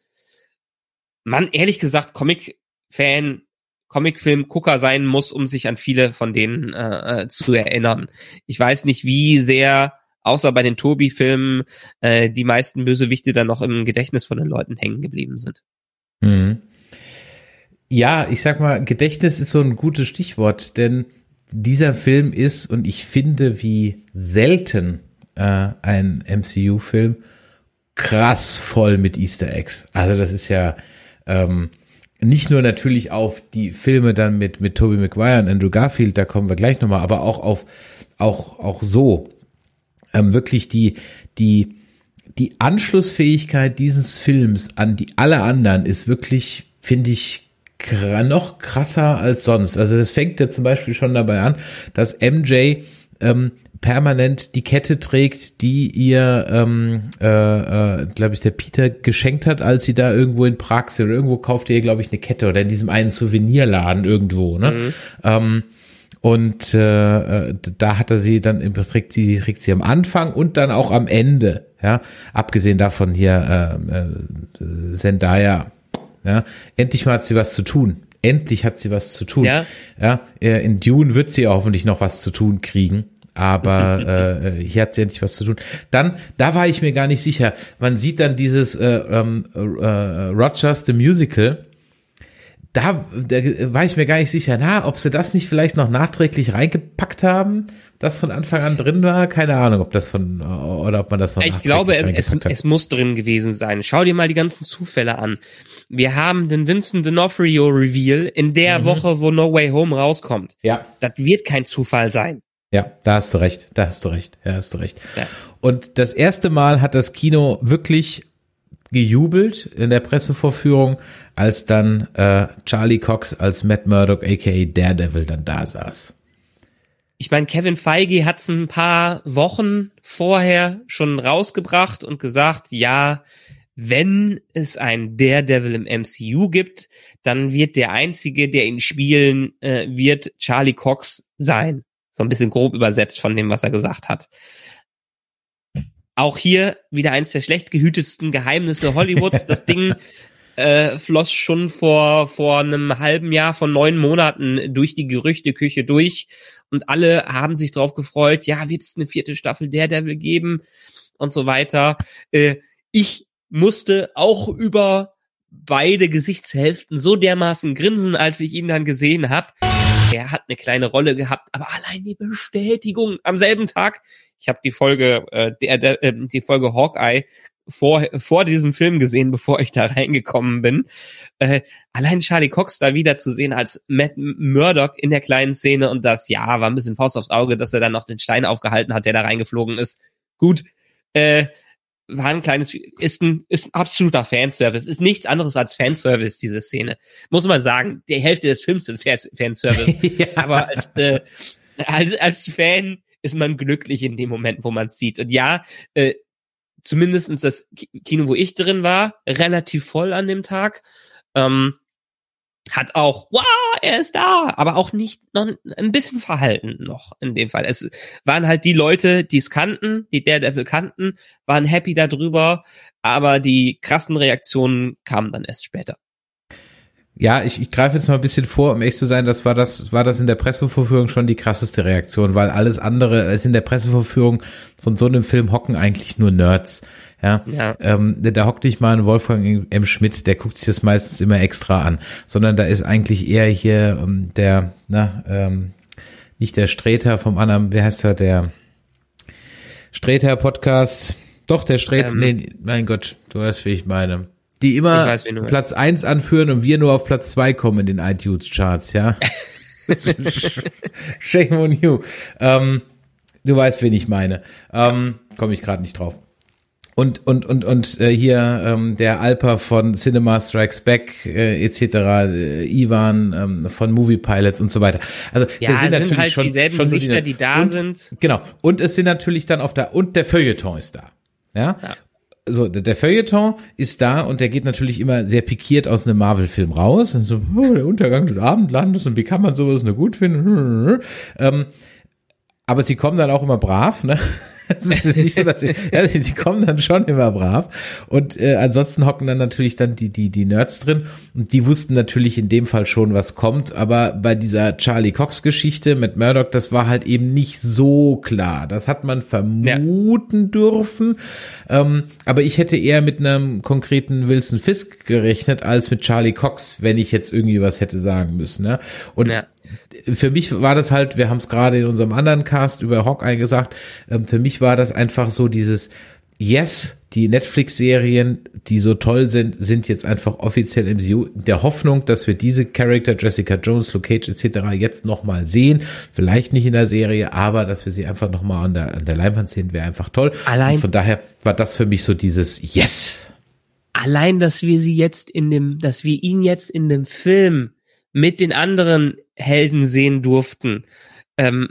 man ehrlich gesagt Comic-Fan, Comic-Film-Gucker sein muss, um sich an viele von denen äh, äh, zu erinnern. Ich weiß nicht, wie sehr außer bei den Tobi-Filmen äh, die meisten Bösewichte dann noch im Gedächtnis von den Leuten hängen geblieben sind. Mhm. Ja, ich sag mal, Gedächtnis ist so ein gutes Stichwort, denn dieser Film ist, und ich finde, wie selten äh, ein MCU-Film, krass voll mit Easter Eggs. Also das ist ja ähm, nicht nur natürlich auf die Filme dann mit mit Tobey Maguire und Andrew Garfield, da kommen wir gleich nochmal, aber auch auf auch auch so ähm, wirklich die die die Anschlussfähigkeit dieses Films an die alle anderen ist wirklich, finde ich, noch krasser als sonst. Also das fängt ja zum Beispiel schon dabei an, dass MJ ähm, permanent die Kette trägt, die ihr, ähm, äh, äh, glaube ich, der Peter geschenkt hat, als sie da irgendwo in Prag sind. Oder irgendwo kauft ihr, glaube ich, eine Kette oder in diesem einen Souvenirladen irgendwo. Ne? Mhm. Ähm, und äh, äh da hat er sie dann im trägt sie trägt sie am Anfang und dann auch am Ende. Ja, abgesehen davon hier äh, äh, Zendaya ja, endlich mal hat sie was zu tun. Endlich hat sie was zu tun. Ja. ja äh, in Dune wird sie hoffentlich noch was zu tun kriegen. Aber äh, äh, hier hat sie endlich was zu tun. Dann, da war ich mir gar nicht sicher. Man sieht dann dieses äh, ähm, äh, Rogers the Musical da, da war ich mir gar nicht sicher, na, ob sie das nicht vielleicht noch nachträglich reingepackt haben, das von Anfang an drin war. Keine Ahnung, ob das von, oder ob man das noch Ich glaube, es, es muss drin gewesen sein. Schau dir mal die ganzen Zufälle an. Wir haben den Vincent D'Onofrio Reveal in der mhm. Woche, wo No Way Home rauskommt. Ja. Das wird kein Zufall sein. Ja, da hast du recht, da hast du recht, da hast du recht. Ja. Und das erste Mal hat das Kino wirklich gejubelt in der Pressevorführung, als dann äh, Charlie Cox als Matt Murdock aka Daredevil dann da saß. Ich meine, Kevin Feige hat es ein paar Wochen vorher schon rausgebracht und gesagt, ja, wenn es ein Daredevil im MCU gibt, dann wird der einzige, der ihn spielen äh, wird, Charlie Cox sein. So ein bisschen grob übersetzt von dem, was er gesagt hat. Auch hier wieder eins der schlecht gehütetsten Geheimnisse Hollywoods. Das Ding äh, floss schon vor, vor einem halben Jahr, von neun Monaten durch die Gerüchteküche durch. Und alle haben sich drauf gefreut, ja, wird es eine vierte Staffel Daredevil geben und so weiter. Äh, ich musste auch über beide Gesichtshälften so dermaßen grinsen, als ich ihn dann gesehen habe. Er hat eine kleine Rolle gehabt, aber allein die Bestätigung am selben Tag. Ich habe die Folge, äh, der, der, äh, die Folge Hawkeye vor, vor diesem Film gesehen, bevor ich da reingekommen bin. Äh, allein Charlie Cox da wieder zu sehen als Matt Murdock in der kleinen Szene und das, ja, war ein bisschen Faust aufs Auge, dass er dann noch den Stein aufgehalten hat, der da reingeflogen ist. Gut, äh, war ein kleines, ist ein, ist ein absoluter Fanservice, ist nichts anderes als Fanservice, diese Szene. Muss man sagen, die Hälfte des Films sind Fanservice. ja. Aber als, äh, als, als Fan ist man glücklich in dem Moment, wo man es sieht. Und ja, äh, zumindestens das Kino, wo ich drin war, relativ voll an dem Tag. Ähm, hat auch, wow, er ist da, aber auch nicht noch ein bisschen verhalten noch in dem Fall. Es waren halt die Leute, die es kannten, die Daredevil kannten, waren happy darüber, aber die krassen Reaktionen kamen dann erst später. Ja, ich, ich greife jetzt mal ein bisschen vor, um echt zu sein, das war das, war das in der Pressevorführung schon die krasseste Reaktion, weil alles andere, ist in der Pressevorführung von so einem Film hocken eigentlich nur Nerds. Ja, ja. Ähm, da hockt nicht mal ein Wolfgang M. Schmidt, der guckt sich das meistens immer extra an, sondern da ist eigentlich eher hier ähm, der, na, ähm, nicht der Streter vom anderen, wie heißt er, der Streter Podcast, doch der Streter, ähm, nee, mein Gott, du weißt, wie ich meine die immer weiß, Platz eins anführen und wir nur auf Platz zwei kommen in den iTunes-Charts, ja. Shame on you. Ähm, du weißt, wen ich meine. Ähm, Komme ich gerade nicht drauf. Und und und und äh, hier ähm, der Alper von Cinema Strikes Back äh, etc. Äh, Ivan ähm, von Movie Pilots und so weiter. Also Ja, das es sind, halt schon, dieselben schon so Gesichter, die da und, sind. Genau. Und es sind natürlich dann auf der und der Feuilleton ist da. Ja. Ja. So, der der Feuilleton ist da und der geht natürlich immer sehr pikiert aus einem Marvel-Film raus. Und so, oh, der Untergang des Abendlandes und wie kann man sowas nur gut finden? Ähm, aber sie kommen dann auch immer brav, ne? Es ist nicht so, dass sie, ja, sie kommen dann schon immer brav. Und äh, ansonsten hocken dann natürlich dann die, die, die Nerds drin. Und die wussten natürlich in dem Fall schon, was kommt. Aber bei dieser Charlie Cox-Geschichte mit Murdoch, das war halt eben nicht so klar. Das hat man vermuten dürfen. Ähm, aber ich hätte eher mit einem konkreten Wilson Fisk gerechnet, als mit Charlie Cox, wenn ich jetzt irgendwie was hätte sagen müssen. Ne? Und Ja. Für mich war das halt, wir haben es gerade in unserem anderen Cast über Hawkeye gesagt, ähm, für mich war das einfach so dieses Yes, die Netflix-Serien, die so toll sind, sind jetzt einfach offiziell im MCU. Der Hoffnung, dass wir diese Charakter, Jessica Jones, Luke Cage etc. jetzt nochmal sehen. Vielleicht nicht in der Serie, aber dass wir sie einfach nochmal an der, an der Leinwand sehen, wäre einfach toll. Allein- Und von daher war das für mich so dieses Yes. allein, dass wir sie jetzt in dem, dass wir ihn jetzt in dem Film mit den anderen Helden sehen durften, ähm,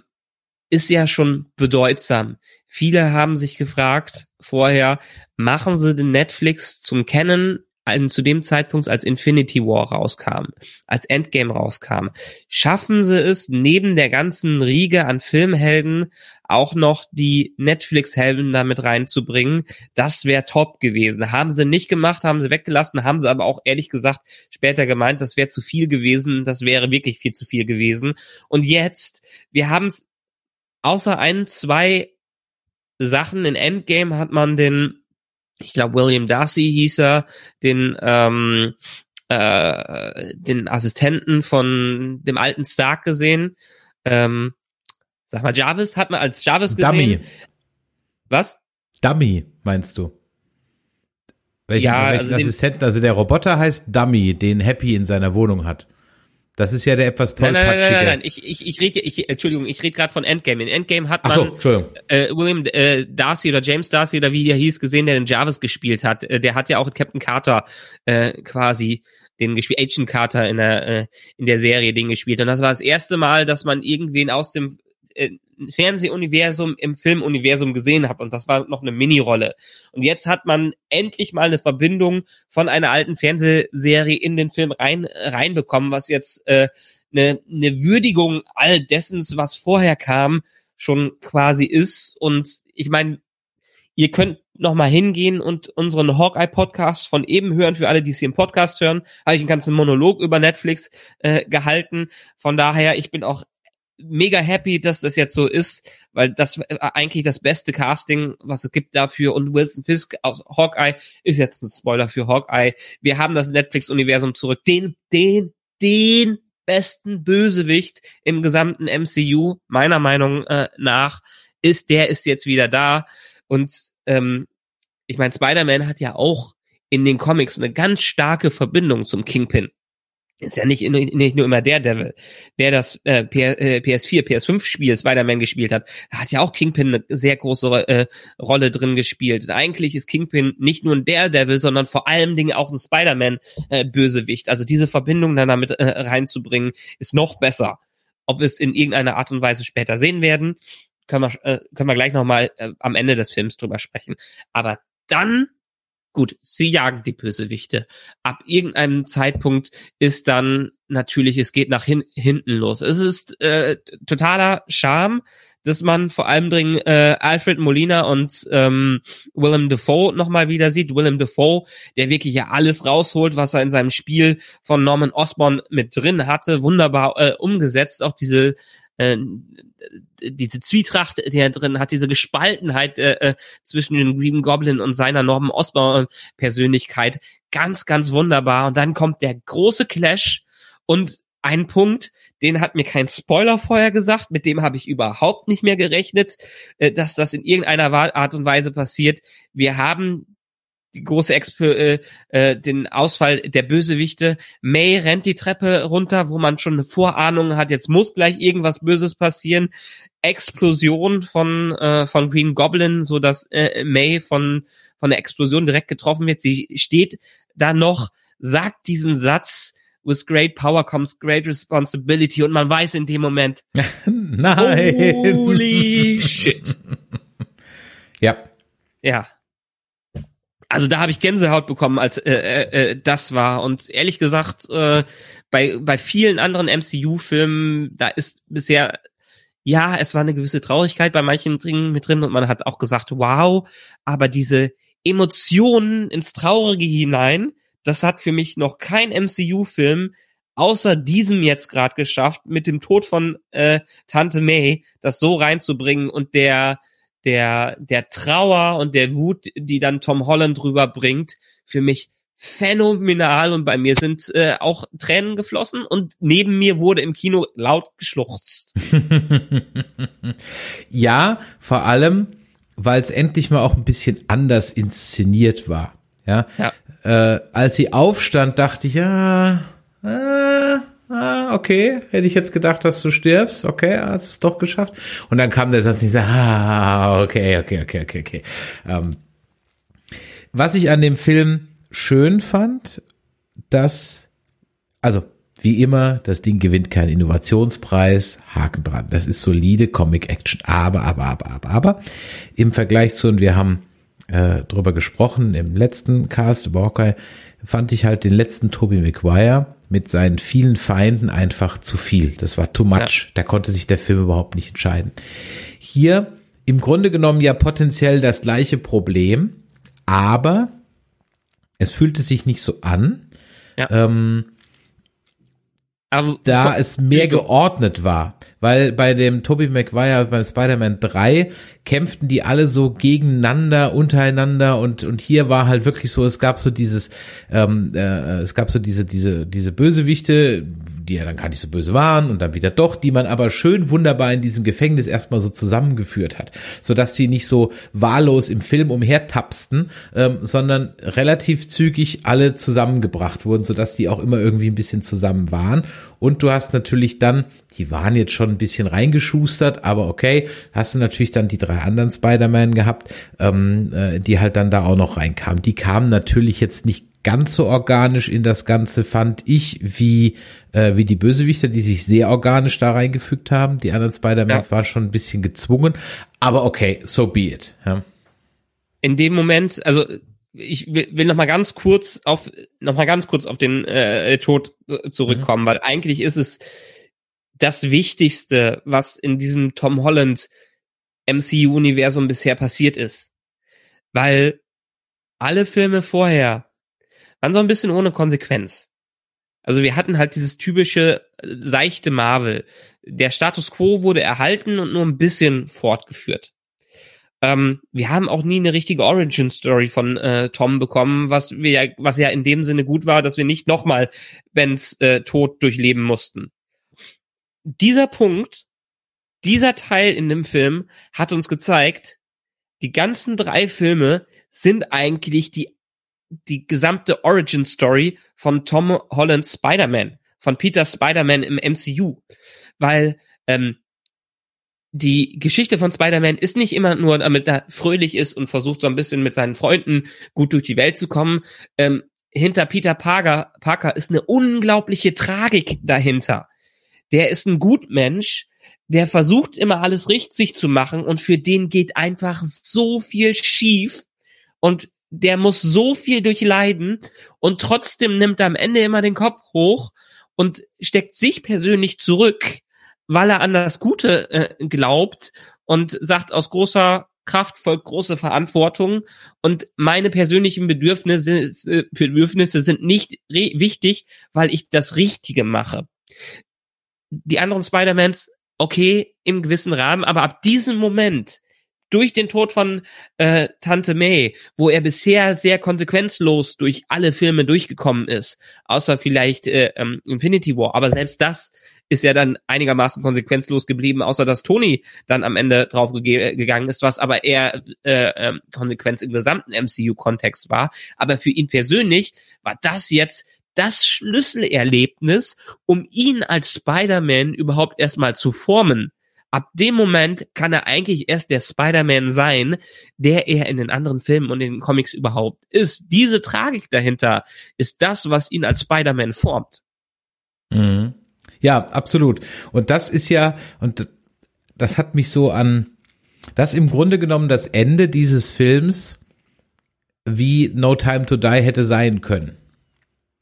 ist ja schon bedeutsam. Viele haben sich gefragt vorher, machen sie den Netflix zum Kennen zu dem Zeitpunkt, als Infinity War rauskam, als Endgame rauskam. Schaffen sie es, neben der ganzen Riege an Filmhelden auch noch die Netflix-Helden damit reinzubringen? Das wäre top gewesen. Haben sie nicht gemacht, haben sie weggelassen, haben sie aber auch ehrlich gesagt später gemeint, das wäre zu viel gewesen, das wäre wirklich viel zu viel gewesen. Und jetzt, wir haben es außer ein, zwei Sachen in Endgame hat man den, ich glaube William Darcy hieß er, den ähm, äh, den Assistenten von dem alten Stark gesehen. Ähm, sag mal, Jarvis hat man als Jarvis gesehen. Dummy. Was? Dummy, meinst du? Welchen, Ja, welchen also den- Assistenten? Also der Roboter heißt Dummy, den Happy in seiner Wohnung hat. Das ist ja der etwas Nein, nein, nein, tollpatschige. nein, nein, nein. Ich, ich, ich rede, ich, Entschuldigung, ich rede gerade von Endgame. In Endgame hat Ach man so, Entschuldigung. äh, William äh, Darcy oder James Darcy oder wie der hieß gesehen, der den Jarvis gespielt hat. Äh, der hat ja auch in Captain Carter äh, quasi den gespielt, Agent Carter in der äh, in der Serie den gespielt. Und das war das erste Mal, dass man irgendwen aus dem Fernsehuniversum im Filmuniversum gesehen hat und das war noch eine Mini-Rolle. Und jetzt hat man endlich mal eine Verbindung von einer alten Fernsehserie in den Film rein reinbekommen, was jetzt äh, eine, eine Würdigung all dessen, was vorher kam, schon quasi ist. Und ich meine, ihr könnt noch mal hingehen und unseren Hawkeye-Podcast von eben hören. Für alle, die es hier im Podcast hören, habe ich einen ganzen Monolog über Netflix äh, gehalten. Von daher, ich bin auch mega happy, dass das jetzt so ist, weil das äh, eigentlich das beste Casting, was es gibt dafür. Und Wilson Fisk aus Hawkeye ist jetzt ein Spoiler für Hawkeye. Wir haben das Netflix-Universum zurück. Den, den, den besten Bösewicht im gesamten MCU, meiner Meinung äh, nach, ist, der ist jetzt wieder da. Und ähm, ich meine, Spider-Man hat ja auch in den Comics eine ganz starke Verbindung zum Kingpin. Ist ja nicht, nicht nur immer der Devil. Wer das äh, PS4, PS5-Spiel Spider-Man gespielt hat, hat ja auch Kingpin eine sehr große äh, Rolle drin gespielt. Eigentlich ist Kingpin nicht nur ein Daredevil, sondern vor allem Dingen auch ein Spider-Man-Bösewicht. also diese Verbindung dann damit äh, reinzubringen, ist noch besser. Ob wir es in irgendeiner Art und Weise später sehen werden, können wir, äh, können wir gleich nochmal äh, am Ende des Films drüber sprechen. Aber dann Gut, sie jagen die Bösewichte. Ab irgendeinem Zeitpunkt ist dann natürlich, es geht nach hin, hinten los. Es ist äh, totaler Charme, dass man vor allem drin äh, Alfred Molina und ähm, Willem Dafoe nochmal wieder sieht. Willem Dafoe, der wirklich ja alles rausholt, was er in seinem Spiel von Norman Osborn mit drin hatte, wunderbar äh, umgesetzt. Auch diese äh, diese Zwietracht, die er drin hat, diese Gespaltenheit äh, äh, zwischen dem Green Goblin und seiner Norman Osborn Persönlichkeit, ganz, ganz wunderbar. Und dann kommt der große Clash und ein Punkt, den hat mir kein Spoiler vorher gesagt, mit dem habe ich überhaupt nicht mehr gerechnet, äh, dass das in irgendeiner Art und Weise passiert. Wir haben die große Expo, äh, äh, den Ausfall der Bösewichte. May rennt die Treppe runter, wo man schon eine Vorahnung hat, jetzt muss gleich irgendwas Böses passieren. Explosion von äh, von Green Goblin, so dass äh, May von von der Explosion direkt getroffen wird. Sie steht da noch, sagt diesen Satz, with great power comes great responsibility und man weiß in dem Moment, Nein. holy shit. Ja. Ja. Also da habe ich Gänsehaut bekommen, als äh, äh, äh, das war. Und ehrlich gesagt, äh, bei, bei vielen anderen MCU-Filmen, da ist bisher, ja, es war eine gewisse Traurigkeit bei manchen Dingen mit drin und man hat auch gesagt, wow, aber diese Emotionen ins Traurige hinein, das hat für mich noch kein MCU-Film außer diesem jetzt gerade geschafft, mit dem Tod von äh, Tante May das so reinzubringen und der der der Trauer und der Wut, die dann Tom Holland rüberbringt, für mich phänomenal und bei mir sind äh, auch Tränen geflossen und neben mir wurde im Kino laut geschluchzt. ja, vor allem, weil es endlich mal auch ein bisschen anders inszeniert war. Ja. Ja. Äh, als sie aufstand, dachte ich, ja, äh, ah, okay, hätte ich jetzt gedacht, dass du stirbst. Okay, hast es doch geschafft. Und dann kam der Satz nicht so, ah, okay, okay, okay, okay, okay. Ähm, was ich an dem Film schön fand, dass, also wie immer, das Ding gewinnt keinen Innovationspreis, Haken dran. Das ist solide Comic Action, aber, aber, aber, aber, aber im Vergleich zu, und wir haben äh, drüber gesprochen im letzten Cast über Hawkeye, fand ich halt den letzten Tobey Maguire mit seinen vielen Feinden einfach zu viel. Das war too much. Ja. Da konnte sich der Film überhaupt nicht entscheiden. Hier im Grunde genommen ja potenziell das gleiche Problem, aber es fühlte sich nicht so an. Ja. Ähm, aber da es mehr geordnet war. Weil bei dem Tobey Maguire beim Spider-Man 3 kämpften die alle so gegeneinander, untereinander und, und hier war halt wirklich so, es gab so dieses, ähm, äh, es gab so diese, diese, diese Bösewichte, die ja dann gar nicht so böse waren und dann wieder doch, die man aber schön wunderbar in diesem Gefängnis erstmal so zusammengeführt hat, so dass die nicht so wahllos im Film umhertapsten, ähm, sondern relativ zügig alle zusammengebracht wurden, so dass die auch immer irgendwie ein bisschen zusammen waren. Und du hast natürlich dann, die waren jetzt schon ein bisschen reingeschustert, aber okay, hast du natürlich dann die drei anderen Spider-Man gehabt, ähm, äh, die halt dann da auch noch reinkamen. Die kamen natürlich jetzt nicht ganz so organisch in das Ganze, fand ich, wie, äh, wie die Bösewichter, die sich sehr organisch da reingefügt haben. Die anderen Spider-Mans ja. waren schon ein bisschen gezwungen, aber okay, so be it. Ja. In dem Moment, also ich will noch mal ganz kurz auf noch mal ganz kurz auf den äh, Tod äh, zurückkommen, mhm. weil eigentlich ist es das Wichtigste, was in diesem Tom Holland MCU-Universum bisher passiert ist, weil alle Filme vorher waren so ein bisschen ohne Konsequenz. Also wir hatten halt dieses typische äh, seichte Marvel. Der Status quo wurde erhalten und nur ein bisschen fortgeführt. Ähm, wir haben auch nie eine richtige Origin Story von äh, Tom bekommen, was wir ja, was ja in dem Sinne gut war, dass wir nicht nochmal Bens äh, Tod durchleben mussten. Dieser Punkt, dieser Teil in dem Film hat uns gezeigt, die ganzen drei Filme sind eigentlich die die gesamte Origin Story von Tom Hollands Spider-Man, von Peter Spider-Man im MCU. Weil ähm, die Geschichte von Spider-Man ist nicht immer nur, damit er fröhlich ist und versucht so ein bisschen mit seinen Freunden gut durch die Welt zu kommen. Ähm, hinter Peter Parker, Parker ist eine unglaubliche Tragik dahinter. Der ist ein Gutmensch, der versucht immer alles richtig zu machen und für den geht einfach so viel schief und der muss so viel durchleiden und trotzdem nimmt er am Ende immer den Kopf hoch und steckt sich persönlich zurück, weil er an das Gute äh, glaubt und sagt, aus großer Kraft folgt große Verantwortung und meine persönlichen Bedürfnisse, Bedürfnisse sind nicht wichtig, weil ich das Richtige mache. Die anderen Spider-Mans, okay, im gewissen Rahmen, aber ab diesem Moment durch den Tod von äh, Tante May, wo er bisher sehr konsequenzlos durch alle Filme durchgekommen ist, außer vielleicht äh, ähm, Infinity War, aber selbst das ist ja dann einigermaßen konsequenzlos geblieben, außer dass Tony dann am Ende drauf gegangen ist, was aber eher äh, äh, Konsequenz im gesamten MCU-Kontext war. Aber für ihn persönlich war das jetzt das Schlüsselerlebnis, um ihn als Spider-Man überhaupt erstmal zu formen. Ab dem Moment kann er eigentlich erst der Spider-Man sein, der er in den anderen Filmen und in den Comics überhaupt ist. Diese Tragik dahinter ist das, was ihn als Spider-Man formt. Mhm. Ja, absolut. Und das ist ja, und das hat mich so an, das im Grunde genommen das Ende dieses Films wie No Time to Die hätte sein können.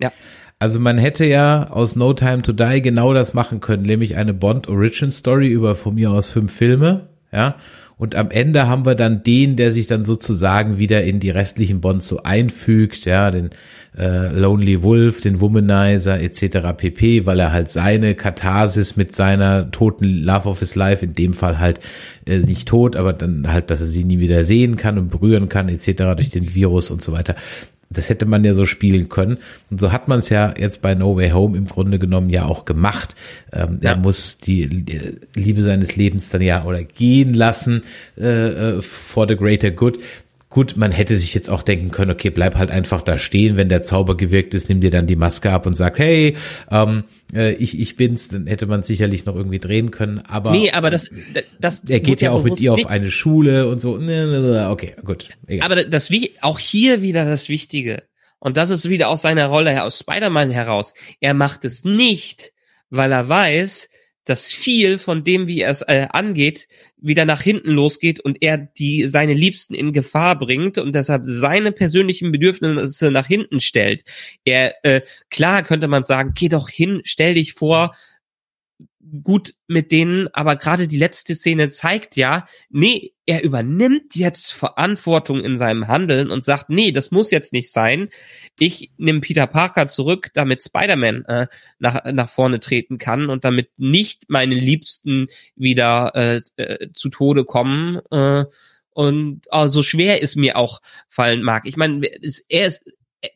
Ja. Also man hätte ja aus No Time to Die genau das machen können, nämlich eine Bond Origin Story über von mir aus fünf Filme, ja. Und am Ende haben wir dann den, der sich dann sozusagen wieder in die restlichen Bonds so einfügt, ja, den äh, Lonely Wolf, den Womanizer etc. pp, weil er halt seine Katharsis mit seiner toten Love of his Life, in dem Fall halt äh, nicht tot, aber dann halt, dass er sie nie wieder sehen kann und berühren kann etc. durch den Virus und so weiter. Das hätte man ja so spielen können. Und so hat man es ja jetzt bei No Way Home im Grunde genommen ja auch gemacht. Ähm, ja. Er muss die Liebe seines Lebens dann ja oder gehen lassen äh, äh, for the greater good. Gut, man hätte sich jetzt auch denken können, okay, bleib halt einfach da stehen, wenn der Zauber gewirkt ist, nimm dir dann die Maske ab und sag, hey, ähm, äh, ich, ich bin's, dann hätte man sicherlich noch irgendwie drehen können, aber. Nee, aber das, das. Er geht ja auch mit ihr auf eine Schule und so. Okay, gut. Egal. Aber das, wie, auch hier wieder das Wichtige. Und das ist wieder aus seiner Rolle aus Spider-Man heraus. Er macht es nicht, weil er weiß, dass viel von dem, wie er es äh, angeht, wieder nach hinten losgeht und er die seine Liebsten in Gefahr bringt und deshalb seine persönlichen Bedürfnisse nach hinten stellt. Er äh, klar könnte man sagen, geh doch hin, stell dich vor, gut mit denen, aber gerade die letzte Szene zeigt ja, nee, er übernimmt jetzt Verantwortung in seinem Handeln und sagt, nee, das muss jetzt nicht sein. Ich nehme Peter Parker zurück, damit Spider-Man äh, nach, nach vorne treten kann und damit nicht meine Liebsten wieder äh, äh, zu Tode kommen. Äh, und oh, so schwer es mir auch fallen mag. Ich meine, er ist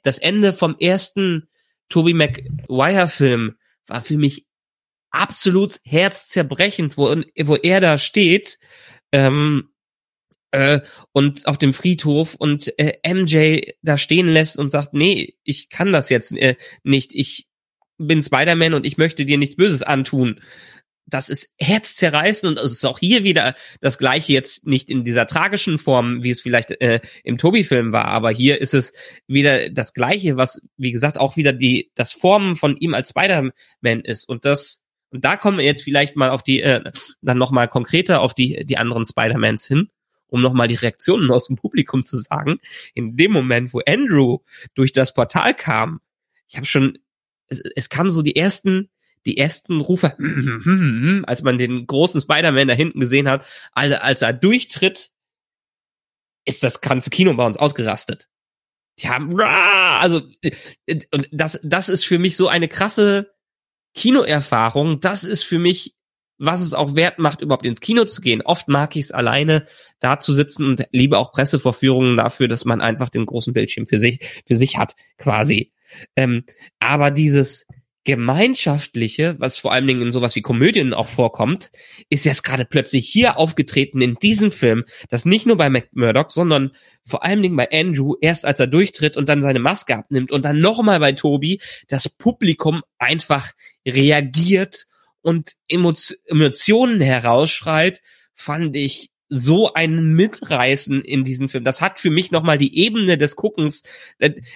das Ende vom ersten Tobey Maguire-Film war für mich absolut herzzerbrechend, wo, wo er da steht ähm, äh, und auf dem Friedhof und äh, MJ da stehen lässt und sagt, nee, ich kann das jetzt äh, nicht, ich bin Spider-Man und ich möchte dir nichts Böses antun. Das ist herzzerreißend und es ist auch hier wieder das gleiche jetzt nicht in dieser tragischen Form, wie es vielleicht äh, im Tobi-Film war, aber hier ist es wieder das gleiche, was wie gesagt auch wieder die das Formen von ihm als Spider-Man ist und das und da kommen wir jetzt vielleicht mal auf die, äh, dann nochmal konkreter auf die, die anderen Spider-Mans hin, um nochmal die Reaktionen aus dem Publikum zu sagen. In dem Moment, wo Andrew durch das Portal kam, ich habe schon, es, es kamen so die ersten, die ersten Rufe, als man den großen Spider-Man da hinten gesehen hat, also als er durchtritt, ist das ganze Kino bei uns ausgerastet. Die haben, also, äh, und das, das ist für mich so eine krasse Kinoerfahrung, das ist für mich, was es auch wert macht, überhaupt ins Kino zu gehen. Oft mag ich es alleine da zu sitzen und liebe auch Pressevorführungen dafür, dass man einfach den großen Bildschirm für sich, für sich hat, quasi. Ähm, aber dieses, Gemeinschaftliche, was vor allen Dingen in sowas wie Komödien auch vorkommt, ist jetzt gerade plötzlich hier aufgetreten in diesem Film, das nicht nur bei Murdoch, sondern vor allen Dingen bei Andrew, erst als er durchtritt und dann seine Maske abnimmt und dann nochmal bei Toby, das Publikum einfach reagiert und Emotionen herausschreit, fand ich so ein Mitreißen in diesem Film. Das hat für mich nochmal die Ebene des Guckens.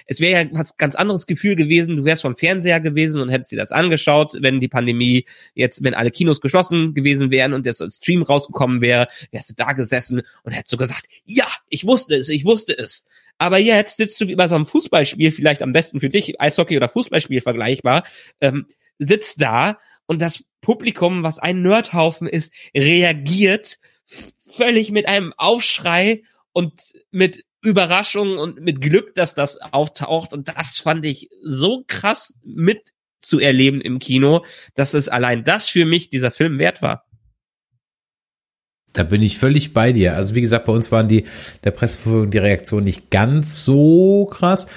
Es wäre ja was ganz anderes Gefühl gewesen. Du wärst vom Fernseher gewesen und hättest dir das angeschaut, wenn die Pandemie jetzt, wenn alle Kinos geschlossen gewesen wären und das als Stream rausgekommen wäre, wärst du da gesessen und hättest du gesagt, ja, ich wusste es, ich wusste es. Aber jetzt sitzt du wie bei so einem Fußballspiel, vielleicht am besten für dich, Eishockey oder Fußballspiel vergleichbar, ähm, sitzt da und das Publikum, was ein Nerdhaufen ist, reagiert völlig mit einem Aufschrei und mit Überraschung und mit Glück, dass das auftaucht. Und das fand ich so krass mit zu erleben im Kino, dass es allein das für mich dieser Film wert war. Da bin ich völlig bei dir. Also wie gesagt, bei uns waren die der Presseverfügung die Reaktion nicht ganz so krass,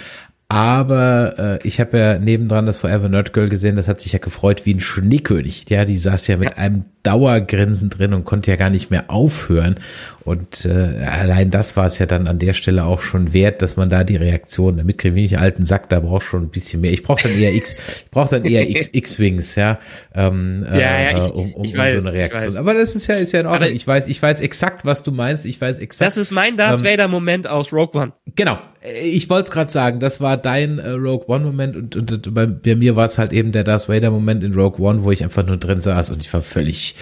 aber äh, ich habe ja nebendran das Forever Nerd Girl gesehen, das hat sich ja gefreut wie ein Schneekönig. Ja, die saß ja mit ja. einem Dauergrinsen drin und konnte ja gar nicht mehr aufhören. Und äh, allein das war es ja dann an der Stelle auch schon wert, dass man da die Reaktion damit kriegt. Wie ich alten Sack, da braucht schon ein bisschen mehr. Ich brauche dann eher X, ich brauche dann eher X, X-Wings, ja, ähm, ja, ja äh, ich, um, um, ich weiß, um so eine Reaktion. Aber das ist ja ist ja in Ordnung. Aber ich weiß, ich weiß exakt, was du meinst. Ich weiß exakt. Das ist mein Darth ähm, Vader Moment aus Rogue One. Genau. Ich wollte es gerade sagen. Das war dein äh, Rogue One Moment und, und, und bei, bei mir war es halt eben der Darth Vader Moment in Rogue One, wo ich einfach nur drin saß und ich war völlig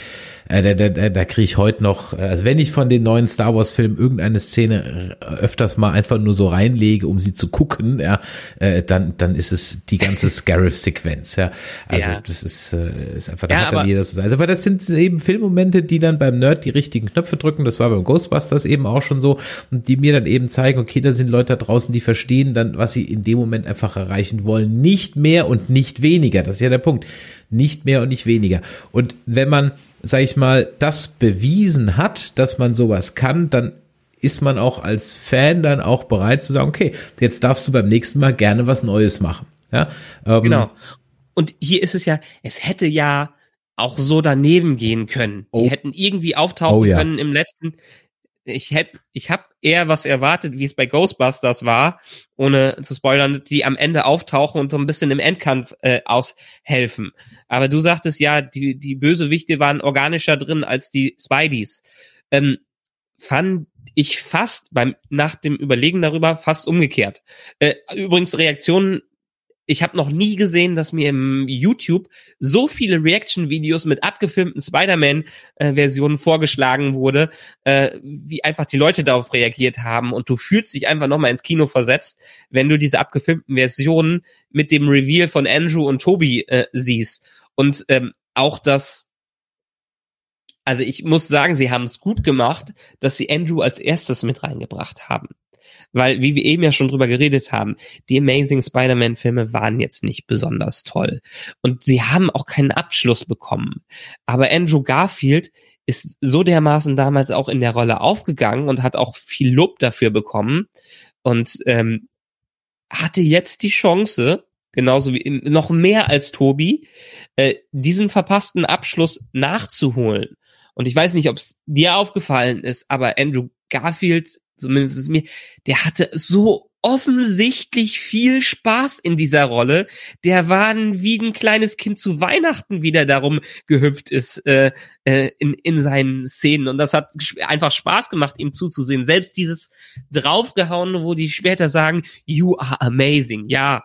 äh, da, da, da, kriege ich heute noch, also wenn ich von den neuen Star Wars Filmen irgendeine Szene öfters mal einfach nur so reinlege, um sie zu gucken, ja, äh, dann dann ist es die ganze Scarif Sequenz, ja. Also Ja. das ist äh, ist einfach da Ja, hat dann aber- jeder so sein. Aber das sind eben Filmmomente, die dann beim Nerd die richtigen Knöpfe drücken. Das war beim Ghostbusters eben auch schon so und die mir dann eben zeigen, okay, da sind Leute da draußen, die verstehen dann, was sie in dem Moment einfach erreichen wollen. Nicht mehr und nicht weniger. Das ist ja der Punkt. Nicht mehr und nicht weniger. Und wenn man sag ich mal, das bewiesen hat, dass man sowas kann, dann ist man auch als Fan dann auch bereit zu sagen, okay, jetzt darfst du beim nächsten Mal gerne was Neues machen. Ja, ähm, Genau. Und hier ist es ja, es hätte ja auch so daneben gehen können. Oh. Die hätten irgendwie auftauchen Oh, ja. können im letzten. Ich hätte, ich habe eher was erwartet, wie es bei Ghostbusters war, ohne zu spoilern, die am Ende auftauchen und so ein bisschen im Endkampf äh, aushelfen. Aber du sagtest ja, die die Bösewichte waren organischer drin als die Spideys. Ähm, fand ich fast beim nach dem Überlegen darüber fast umgekehrt. Äh, übrigens Reaktionen ich habe noch nie gesehen, dass mir im YouTube so viele Reaction-Videos mit abgefilmten Spider-Man-Versionen vorgeschlagen wurde, äh, wie einfach die Leute darauf reagiert haben. Und du fühlst dich einfach nochmal ins Kino versetzt, wenn du diese abgefilmten Versionen mit dem Reveal von Andrew und Toby äh, siehst. Und ähm, auch das, also ich muss sagen, sie haben es gut gemacht, dass sie Andrew als erstes mit reingebracht haben. Weil, wie wir eben ja schon drüber geredet haben, die Amazing Spider-Man-Filme waren jetzt nicht besonders toll. Und sie haben auch keinen Abschluss bekommen. Aber Andrew Garfield ist so dermaßen damals auch in der Rolle aufgegangen und hat auch viel Lob dafür bekommen. Und ähm, hatte jetzt die Chance, genauso wie noch mehr als Tobi, äh, diesen verpassten Abschluss nachzuholen. Und ich weiß nicht, ob es dir aufgefallen ist, aber Andrew Garfield, zumindest ist mir, der hatte so offensichtlich viel Spaß in dieser Rolle. Der war wie ein kleines Kind zu Weihnachten wieder darum gehüpft ist äh, äh, in, in seinen Szenen. Und das hat einfach Spaß gemacht, ihm zuzusehen. Selbst dieses draufgehauen, wo die später sagen, you are amazing. Ja,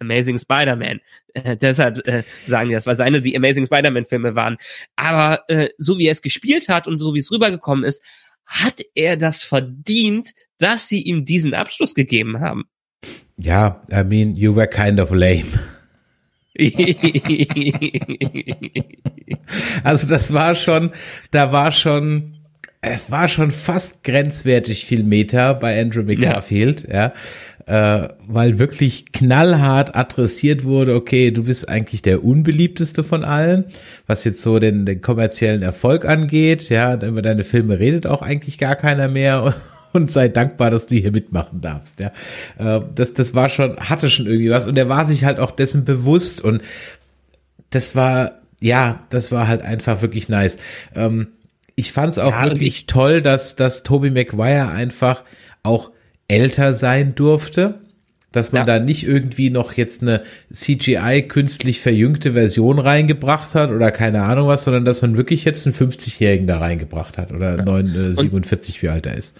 Amazing Spider-Man. Äh, deshalb äh, sagen die das, weil seine die Amazing Spider-Man-Filme waren. Aber äh, so wie er es gespielt hat und so wie es rübergekommen ist, hat er das verdient, dass sie ihm diesen Abschluss gegeben haben. Ja, I mean, you were kind of lame. Also das war schon, da war schon, es war schon fast grenzwertig viel Meter bei Andrew McGarfield, ja. Äh, weil wirklich knallhart adressiert wurde, okay, du bist eigentlich der unbeliebteste von allen, was jetzt so den, den kommerziellen Erfolg angeht, ja, über deine Filme redet auch eigentlich gar keiner mehr und sei dankbar, dass du hier mitmachen darfst, ja. Äh, das, das war schon, hatte schon irgendwie was und er war sich halt auch dessen bewusst und das war, ja, das war halt einfach wirklich nice. Ähm, ich fand es auch Ja, wirklich ich- toll, dass, dass Tobey Maguire einfach auch älter sein durfte. Dass man Ja. da nicht irgendwie noch jetzt eine CGI künstlich verjüngte Version reingebracht hat oder keine Ahnung was, sondern dass man wirklich jetzt einen 50-Jährigen da reingebracht hat oder neun, äh, 47, wie alt er ist.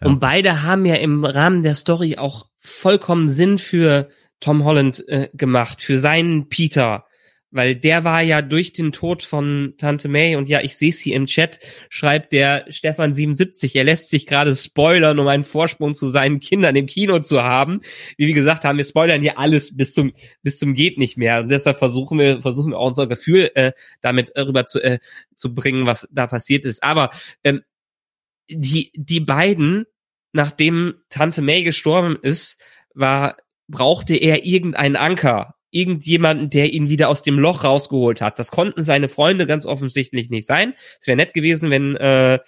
Und beide haben ja im Rahmen der Story auch vollkommen Sinn für Tom Holland äh, gemacht, für seinen Peter. Weil der war ja durch den Tod von Tante May und ja, ich sehe es hier im Chat, schreibt der Stefan 77, er lässt sich gerade spoilern, um einen Vorsprung zu seinen Kindern im Kino zu haben. Wie wir gesagt haben, wir spoilern hier alles bis zum bis zum geht nicht mehr. Und deshalb versuchen wir versuchen wir auch unser Gefühl äh, damit äh, rüber zu äh, zu bringen, was da passiert ist. Aber ähm, die die beiden, nachdem Tante May gestorben ist, war brauchte er irgendeinen Anker, irgendjemanden, der ihn wieder aus dem Loch rausgeholt hat. Das konnten seine Freunde ganz offensichtlich nicht sein. Es wäre nett gewesen, wenn äh,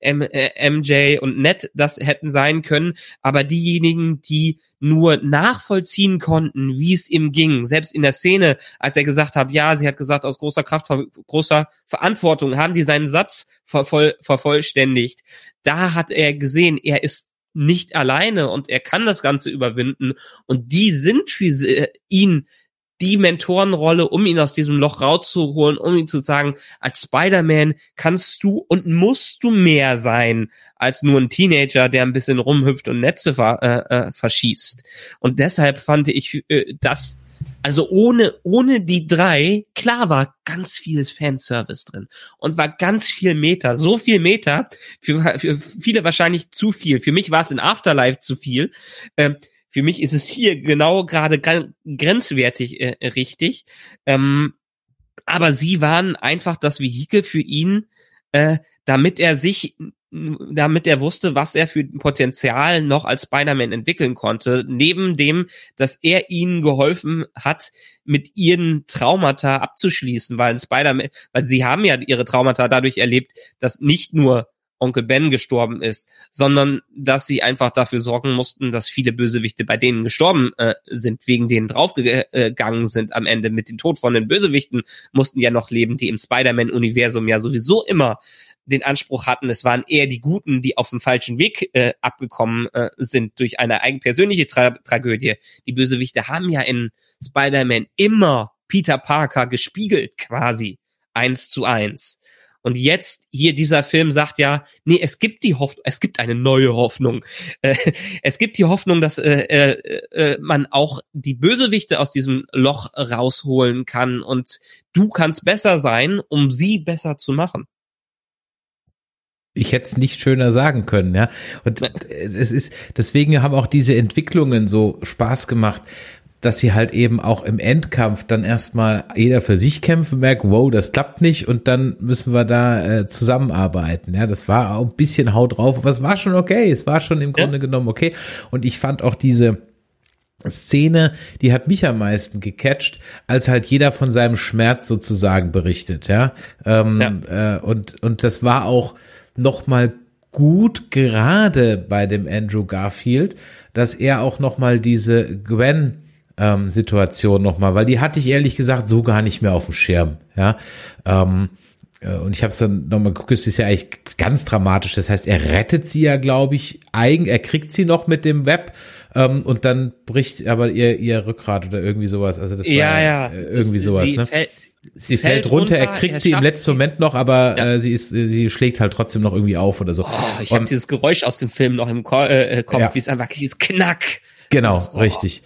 M äh, MJ und Ned das hätten sein können, aber diejenigen, die nur nachvollziehen konnten, wie es ihm ging, selbst in der Szene, als er gesagt hat, ja, sie hat gesagt, aus großer Kraft, großer Verantwortung, haben die seinen Satz vervoll, vervollständigt. Da hat er gesehen, er ist nicht alleine und er kann das Ganze überwinden und die sind für ihn die Mentorenrolle, um ihn aus diesem Loch rauszuholen, um ihm zu sagen, als Spider-Man kannst du und musst du mehr sein als nur ein Teenager, der ein bisschen rumhüpft und Netze ver, äh, äh, verschießt. Und deshalb fand ich äh, das, also ohne, ohne die drei, klar war ganz vieles Fanservice drin und war ganz viel Meter, so viel Meter, für, für viele wahrscheinlich zu viel. Für mich war es in Afterlife zu viel. Ähm, für mich ist es hier genau gerade grenzwertig äh, richtig. Ähm, aber sie waren einfach das Vehikel für ihn, äh, damit er sich, damit er wusste, was er für Potenzial noch als Spider-Man entwickeln konnte, neben dem, dass er ihnen geholfen hat, mit ihren Traumata abzuschließen, weil ein Spider-Man, weil sie haben ja ihre Traumata dadurch erlebt, dass nicht nur Onkel Ben gestorben ist, sondern dass sie einfach dafür sorgen mussten, dass viele Bösewichte bei denen gestorben äh, sind, wegen denen draufgegangen sind am Ende. Mit dem Tod von den Bösewichten mussten ja noch leben, die im Spider-Man-Universum ja sowieso immer den Anspruch hatten, es waren eher die Guten, die auf dem falschen Weg äh, abgekommen äh, sind durch eine eigenpersönliche Tra Tragödie. Die Bösewichte haben ja in Spider-Man immer Peter Parker gespiegelt, quasi eins zu eins. Und jetzt hier dieser Film sagt ja, nee, es gibt die Hoffnung, es gibt eine neue Hoffnung. Äh, es gibt die Hoffnung, dass äh, äh, äh, man auch die Bösewichte aus diesem Loch rausholen kann und du kannst besser sein, um sie besser zu machen. Ich hätte es nicht schöner sagen können, ja. Und es ist, deswegen haben auch diese Entwicklungen so Spaß gemacht, dass sie halt eben auch im Endkampf dann erstmal jeder für sich kämpfen, merkt, wow, das klappt nicht und dann müssen wir da äh, zusammenarbeiten. Ja, das war auch ein bisschen Haut drauf, aber es war schon okay. Es war schon im Grunde ja. genommen okay. Und ich fand auch diese Szene, die hat mich am meisten gecatcht, als halt jeder von seinem Schmerz sozusagen berichtet, ja. Ähm, ja. Äh, und, und das war auch nochmal gut, gerade bei dem Andrew Garfield, dass er auch nochmal diese Gwen ähm, Situation nochmal, weil die hatte ich ehrlich gesagt so gar nicht mehr auf dem Schirm. Ja. Ähm, äh, und ich habe es dann nochmal geguckt, es ist ja eigentlich ganz dramatisch. Das heißt, er rettet sie ja, glaube ich, eigen, er kriegt sie noch mit dem Web ähm, und dann bricht aber ihr, ihr Rückgrat oder irgendwie sowas. Also das ja, war ja, irgendwie sie, sowas. Sie ne? fällt, sie, fällt, fällt runter, er kriegt er sie im letzten Moment noch, aber ja. äh, sie ist, sie schlägt halt trotzdem noch irgendwie auf oder so. Oh, ich habe dieses Geräusch aus dem Film noch im Ko äh, Kopf, ja. wie es einfach dieses Knack. Genau, das, oh. richtig.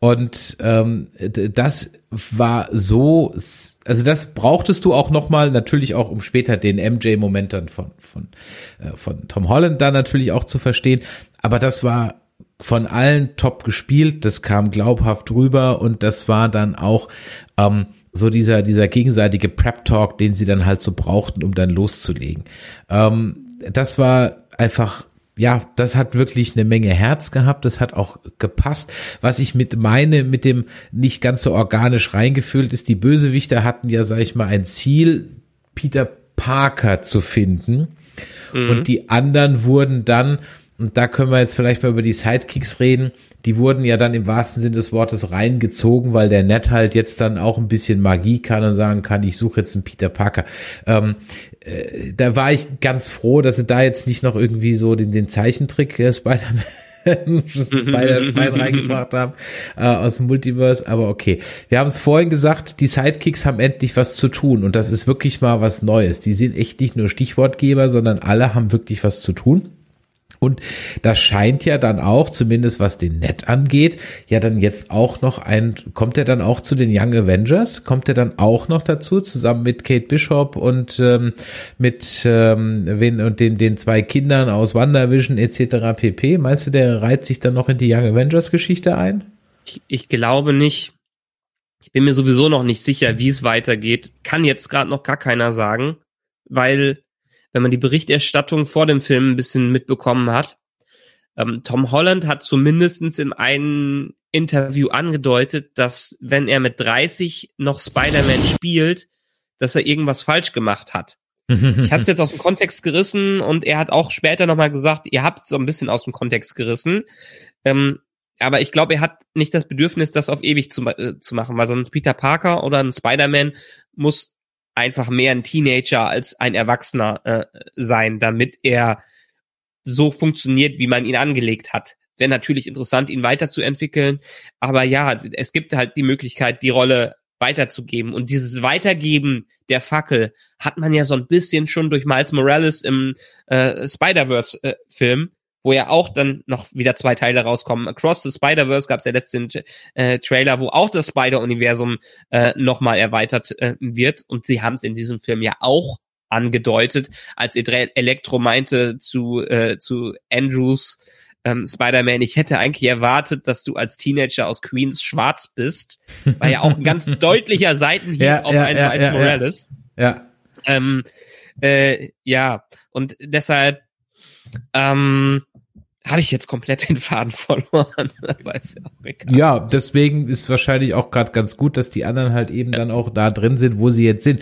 Und ähm, das war so, also das brauchtest du auch nochmal, natürlich auch, um später den MJ-Moment dann von, von, äh, von Tom Holland da natürlich auch zu verstehen. Aber das war von allen top gespielt, das kam glaubhaft rüber und das war dann auch ähm, so dieser, dieser gegenseitige Prep-Talk, den sie dann halt so brauchten, um dann loszulegen. Ähm, das war einfach ja, das hat wirklich eine Menge Herz gehabt, das hat auch gepasst. Was ich mit meine, mit dem nicht ganz so organisch reingefühlt ist, die Bösewichter hatten ja, sag ich mal, ein Ziel, Peter Parker zu finden. Mhm. Und die anderen wurden dann, und da können wir jetzt vielleicht mal über die Sidekicks reden, die wurden ja dann im wahrsten Sinne des Wortes reingezogen, weil der Ned halt jetzt dann auch ein bisschen Magie kann und sagen kann, ich suche jetzt einen Peter Parker. Ähm, äh, da war ich ganz froh, dass sie da jetzt nicht noch irgendwie so den, den Zeichentrick äh, Spider-Man Spider-Schwein reingebracht haben äh, aus dem Multiverse, aber okay. Wir haben es vorhin gesagt, die Sidekicks haben endlich was zu tun und das ist wirklich mal was Neues. Die sind echt nicht nur Stichwortgeber, sondern alle haben wirklich was zu tun. Und das scheint ja dann auch, zumindest was den Net angeht, ja dann jetzt auch noch ein, kommt er dann auch zu den Young Avengers? Kommt er dann auch noch dazu, zusammen mit Kate Bishop und ähm, mit ähm, wen, und den, den zwei Kindern aus WandaVision etc. pp. Meinst du, der reiht sich dann noch in die Young Avengers Geschichte ein? Ich, ich glaube nicht. Ich bin mir sowieso noch nicht sicher, wie es weitergeht. Kann jetzt gerade noch gar keiner sagen, weil wenn man die Berichterstattung vor dem Film ein bisschen mitbekommen hat. Ähm, Tom Holland hat zumindestens in einem Interview angedeutet, dass wenn er mit 30 noch Spider-Man spielt, dass er irgendwas falsch gemacht hat. Ich habe es jetzt aus dem Kontext gerissen und er hat auch später nochmal gesagt, ihr habt es so ein bisschen aus dem Kontext gerissen. Ähm, aber ich glaube, er hat nicht das Bedürfnis, das auf ewig zu, äh, zu machen, weil sonst Peter Parker oder ein Spider-Man muss einfach mehr ein Teenager als ein Erwachsener äh, sein, damit er so funktioniert, wie man ihn angelegt hat. Wäre natürlich interessant, ihn weiterzuentwickeln, aber ja, es gibt halt die Möglichkeit, die Rolle weiterzugeben. Und dieses Weitergeben der Fackel hat man ja so ein bisschen schon durch Miles Morales im äh, Spider-Verse-Film, äh, wo ja auch dann noch wieder zwei Teile rauskommen. Across the Spider-Verse gab es ja letzten äh, Trailer, wo auch das Spider-Universum äh, nochmal erweitert äh, wird. Und sie haben es in diesem Film ja auch angedeutet, als Elektro meinte zu, äh, zu Andrews ähm, Spider-Man, ich hätte eigentlich erwartet, dass du als Teenager aus Queens schwarz bist. War ja auch ein ganz deutlicher Seitenhieb ja, auf ja, einen ja, Miles ja, Morales. Ja. Ähm, äh, ja, und deshalb ähm, habe ich jetzt komplett den Faden verloren. Ja. Ja, deswegen ist wahrscheinlich auch gerade ganz gut, dass die anderen halt eben ja. dann auch da drin sind, wo sie jetzt sind.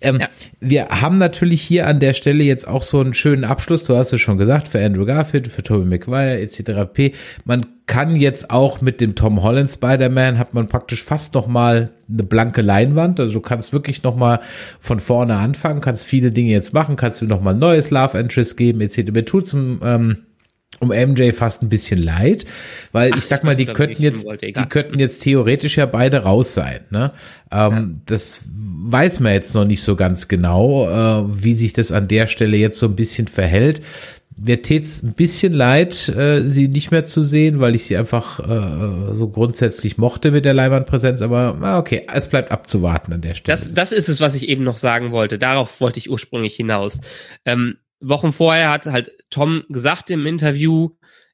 Ähm, ja. Wir haben natürlich hier an der Stelle jetzt auch so einen schönen Abschluss, du hast es schon gesagt, für Andrew Garfield, für Tobey Maguire etc. p. Man kann jetzt auch mit dem Tom Holland Spider-Man hat man praktisch fast noch mal eine blanke Leinwand, also du kannst wirklich noch mal von vorne anfangen, kannst viele Dinge jetzt machen, kannst du noch mal ein neues Love Interest geben etc. Mir tut's ähm, um MJ fast ein bisschen leid, weil Ach, ich sag mal, die könnten jetzt, wollte, die könnten jetzt theoretisch ja beide raus sein. Ne? Ähm, ja. Das weiß man jetzt noch nicht so ganz genau, äh, wie sich das an der Stelle jetzt so ein bisschen verhält. Mir tät's ein bisschen leid, äh, sie nicht mehr zu sehen, weil ich sie einfach äh, so grundsätzlich mochte mit der Leihwandpräsenz, aber okay, es bleibt abzuwarten an der Stelle. Das, das ist es, was ich eben noch sagen wollte. Darauf wollte ich ursprünglich hinaus. Ähm, Wochen vorher hat halt Tom gesagt im Interview,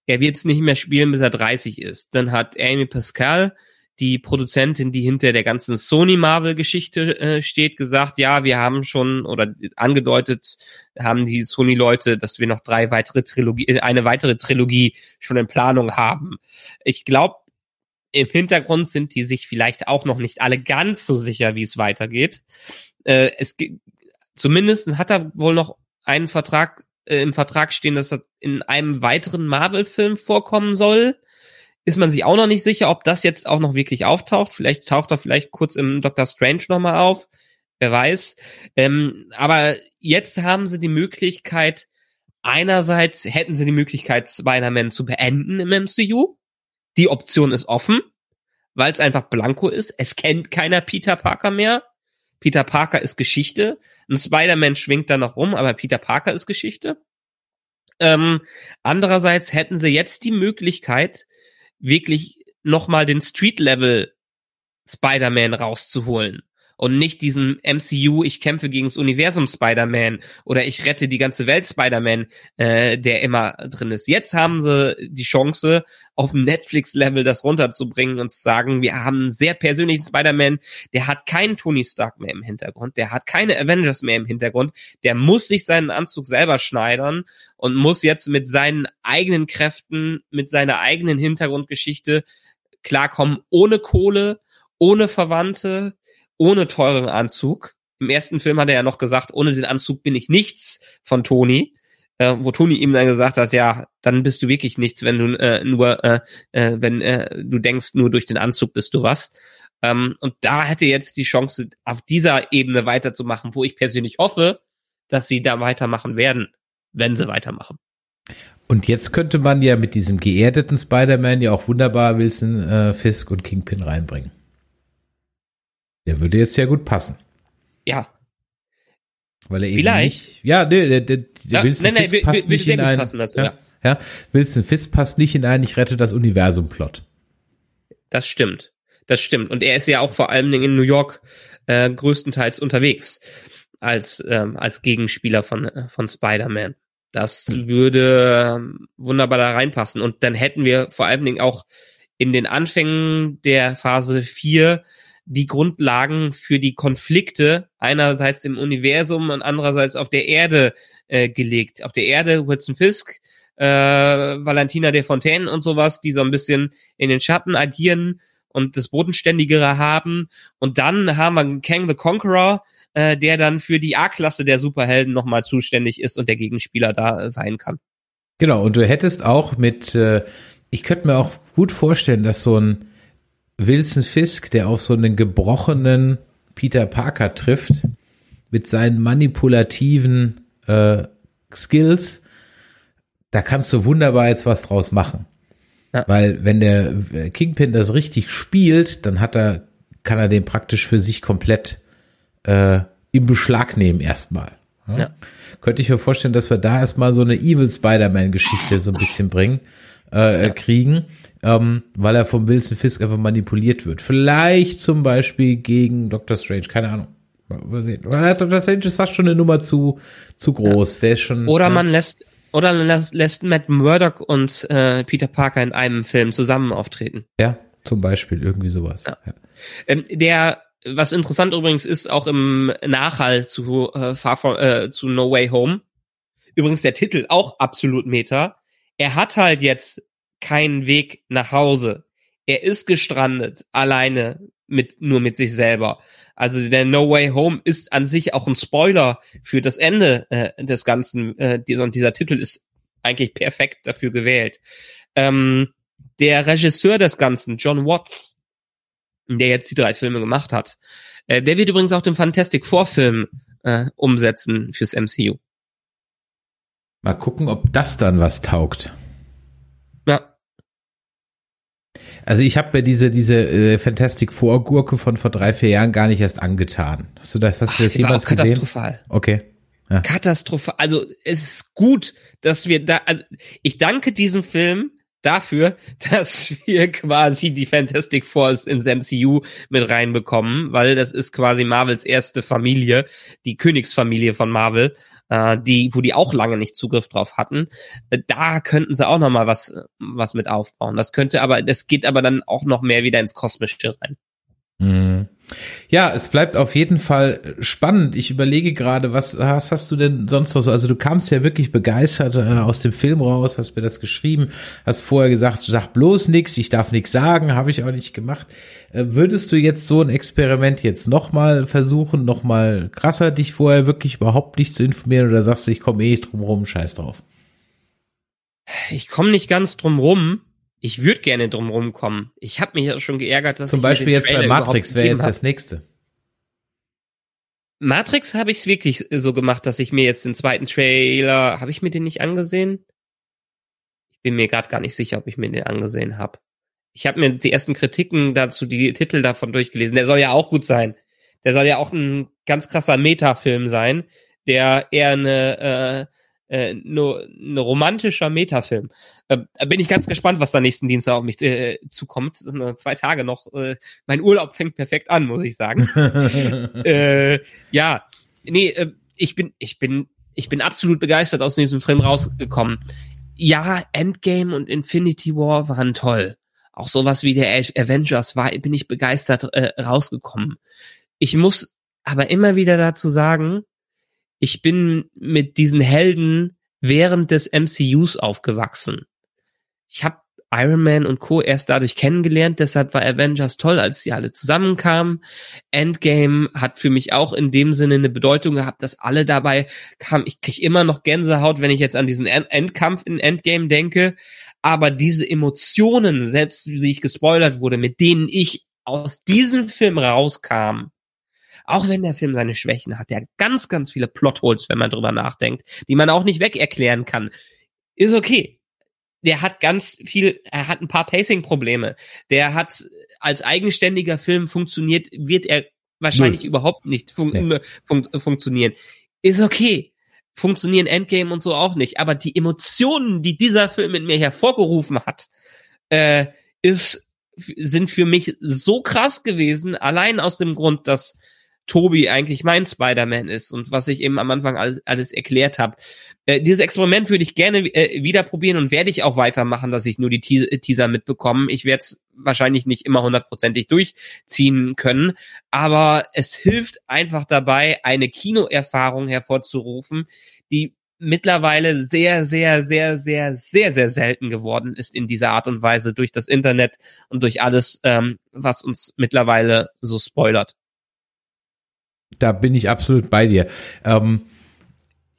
er wird es nicht mehr spielen, bis er 30 ist. Dann hat Amy Pascal, die Produzentin, die hinter der ganzen Sony Marvel Geschichte äh, steht, gesagt, ja, wir haben schon oder angedeutet haben die Sony Leute, dass wir noch drei weitere Trilogie, äh, eine weitere Trilogie schon in Planung haben. Ich glaube, im Hintergrund sind die sich vielleicht auch noch nicht alle ganz so sicher, wie es weitergeht. Äh, es zumindest hat er wohl noch einen Vertrag äh, im Vertrag stehen, dass er in einem weiteren Marvel-Film vorkommen soll. Ist man sich auch noch nicht sicher, ob das jetzt auch noch wirklich auftaucht. Vielleicht taucht er vielleicht kurz im Doctor Strange nochmal auf. Wer weiß. Ähm, aber jetzt haben sie die Möglichkeit, einerseits hätten sie die Möglichkeit, Spider-Man zu beenden im MCU. Die Option ist offen, weil es einfach blanko ist. Es kennt keiner Peter Parker mehr. Peter Parker ist Geschichte. Ein Spider-Man schwingt da noch rum, aber Peter Parker ist Geschichte. Ähm, andererseits hätten sie jetzt die Möglichkeit, wirklich nochmal den Street-Level Spider-Man rauszuholen und nicht diesen MCU, ich kämpfe gegen das Universum Spider-Man oder ich rette die ganze Welt Spider-Man, äh, der immer drin ist. Jetzt haben sie die Chance, auf Netflix-Level das runterzubringen und zu sagen, wir haben einen sehr persönlichen Spider-Man, der hat keinen Tony Stark mehr im Hintergrund, der hat keine Avengers mehr im Hintergrund, der muss sich seinen Anzug selber schneidern und muss jetzt mit seinen eigenen Kräften, mit seiner eigenen Hintergrundgeschichte klarkommen, ohne Kohle, ohne Verwandte, ohne teuren Anzug. Im ersten Film hat er ja noch gesagt, ohne den Anzug bin ich nichts von Tony. Äh, wo Tony ihm dann gesagt hat, ja, dann bist du wirklich nichts, wenn du äh, nur, äh, äh, wenn äh, du denkst, nur durch den Anzug bist du was. Ähm, und da hätte jetzt die Chance, auf dieser Ebene weiterzumachen, wo ich persönlich hoffe, dass sie da weitermachen werden, wenn sie weitermachen. Und jetzt könnte man ja mit diesem geerdeten Spider-Man ja auch wunderbar Wilson äh, Fisk und Kingpin reinbringen. Der würde jetzt ja gut passen. Ja. Weil er eben Vielleicht. nicht. Ja, nee, der, der, der ja, Wilson nein, nein, Fisk passt nicht in ein. Dazu, ja, ja. Wilson Fisk passt nicht in ein, ich rette das Universum-Plot. Das stimmt. Das stimmt. Und er ist ja auch vor allen Dingen in New York äh, größtenteils unterwegs als, ähm, als Gegenspieler von, äh, von Spider-Man. Das hm. würde ähm, wunderbar da reinpassen. Und dann hätten wir vor allen Dingen auch in den Anfängen der Phase 4 die Grundlagen für die Konflikte einerseits im Universum und andererseits auf der Erde äh, gelegt. Auf der Erde Wilson Fisk, äh, Valentina de Fontaine und sowas, die so ein bisschen in den Schatten agieren und das Bodenständigere haben. Und dann haben wir Kang the Conqueror, äh, der dann für die A-Klasse der Superhelden nochmal zuständig ist und der Gegenspieler da sein kann. Genau, und du hättest auch mit, äh, ich könnte mir auch gut vorstellen, dass so ein Wilson Fisk, der auf so einen gebrochenen Peter Parker trifft, mit seinen manipulativen äh, Skills, da kannst du wunderbar jetzt was draus machen. Ja. Weil wenn der Kingpin das richtig spielt, dann hat er, kann er den praktisch für sich komplett äh, im Beschlag nehmen erstmal. Ja? ja. Könnte ich mir vorstellen, dass wir da erstmal so eine Evil Spider-Man-Geschichte so ein bisschen bringen, äh, kriegen, ähm, weil er vom Wilson Fisk einfach manipuliert wird. Vielleicht zum Beispiel gegen Doctor Strange, keine Ahnung. Mal sehen. Doctor Strange ist fast schon eine Nummer zu, zu groß. Ja. Der ist schon. Oder man lässt, oder lässt, lässt Matt Murdock und äh, Peter Parker in einem Film zusammen auftreten. Ja, zum Beispiel irgendwie sowas. Ja. Ja. Ähm, der, was interessant übrigens ist, auch im Nachhall zu äh, Far From, äh, zu No Way Home. Übrigens der Titel auch absolut Meta. Er hat halt jetzt keinen Weg nach Hause. Er ist gestrandet, alleine mit nur mit sich selber. Also der No Way Home ist an sich auch ein Spoiler für das Ende äh, des Ganzen. Äh, und dieser Titel ist eigentlich perfekt dafür gewählt. Ähm, der Regisseur des Ganzen, John Watts, der jetzt die drei Filme gemacht hat, äh, der wird übrigens auch den Fantastic Four Film äh, umsetzen fürs MCU. Mal gucken, ob das dann was taugt. Also ich habe mir diese diese äh, Fantastic Four Gurke von vor drei vier Jahren gar nicht erst angetan. Hast du das, hast Ach, du das jemals gesehen? Katastrophal. Okay. Ja. Katastrophal. Also es ist gut, dass wir da. Also ich danke diesem Film dafür, dass wir quasi die Fantastic Four ins MCU mit reinbekommen, weil das ist quasi Marvels erste Familie, die Königsfamilie von Marvel äh, die, wo die auch lange nicht Zugriff drauf hatten. Äh, da könnten sie auch noch mal was, was mit aufbauen. Das könnte aber, das geht aber dann auch noch mehr wieder ins Kosmische rein. Mhm. Ja, es bleibt auf jeden Fall spannend. Ich überlege gerade, was, was hast du denn sonst noch so? Also du kamst ja wirklich begeistert äh, aus dem Film raus, hast mir das geschrieben, hast vorher gesagt, sag bloß nix, ich darf nichts sagen, habe ich auch nicht gemacht. Äh, würdest du jetzt so ein Experiment jetzt nochmal versuchen, nochmal krasser dich vorher wirklich überhaupt nicht zu informieren oder sagst du, ich komme eh nicht drum rum, scheiß drauf? Ich komme nicht ganz drum rum ich würde gerne drum rumkommen. Ich habe mich ja schon geärgert, dass zum ich Beispiel jetzt bei Matrix wäre jetzt hab. das nächste. Matrix habe ich es wirklich so gemacht, dass ich mir jetzt den zweiten Trailer, habe ich mir den nicht angesehen? Ich bin mir gerade gar nicht sicher, ob ich mir den angesehen habe. Ich habe mir die ersten Kritiken dazu, die Titel davon durchgelesen. Der soll ja auch gut sein. Der soll ja auch ein ganz krasser Metafilm sein, der eher eine äh, äh, nur ein romantischer Metafilm. Äh, bin ich ganz gespannt, was da nächsten Dienstag auf mich äh, zukommt. Zwei Tage noch. Äh, mein Urlaub fängt perfekt an, muss ich sagen. äh, ja, nee, äh, ich bin, ich bin, ich bin absolut begeistert aus diesem Film rausgekommen. Ja, Endgame und Infinity War waren toll. Auch sowas wie der Avengers war, bin ich begeistert äh, rausgekommen. Ich muss aber immer wieder dazu sagen, ich bin mit diesen Helden während des MCUs aufgewachsen. Ich habe Iron Man und Co. erst dadurch kennengelernt, deshalb war Avengers toll, als sie alle zusammenkamen. Endgame hat für mich auch in dem Sinne eine Bedeutung gehabt, dass alle dabei kamen. Ich krieg immer noch Gänsehaut, wenn ich jetzt an diesen Endkampf in Endgame denke. Aber diese Emotionen, selbst wie ich gespoilert wurde, mit denen ich aus diesem Film rauskam, auch wenn der Film seine Schwächen hat, der hat ganz, ganz viele Plotholes, wenn man drüber nachdenkt, die man auch nicht weg erklären kann. Ist okay. Der hat ganz viel, er hat ein paar Pacing-Probleme. Der hat als eigenständiger Film funktioniert, wird er wahrscheinlich Null. überhaupt nicht fun nee. fun funktionieren. Ist okay funktionieren Endgame und so auch nicht. Aber die Emotionen, die dieser Film in mir hervorgerufen hat, äh, ist, sind für mich so krass gewesen, allein aus dem Grund, dass Tobi eigentlich mein Spider-Man ist und was ich eben am Anfang alles, alles erklärt habe. Äh, dieses Experiment würde ich gerne äh, wieder probieren und werde ich auch weitermachen, dass ich nur die Te Teaser mitbekomme. Ich werde es wahrscheinlich nicht immer hundertprozentig durchziehen können, aber es hilft einfach dabei, eine Kinoerfahrung hervorzurufen, die mittlerweile sehr, sehr, sehr, sehr, sehr, sehr selten geworden ist in dieser Art und Weise durch das Internet und durch alles, ähm, was uns mittlerweile so spoilert. Da bin ich absolut bei dir. Ähm,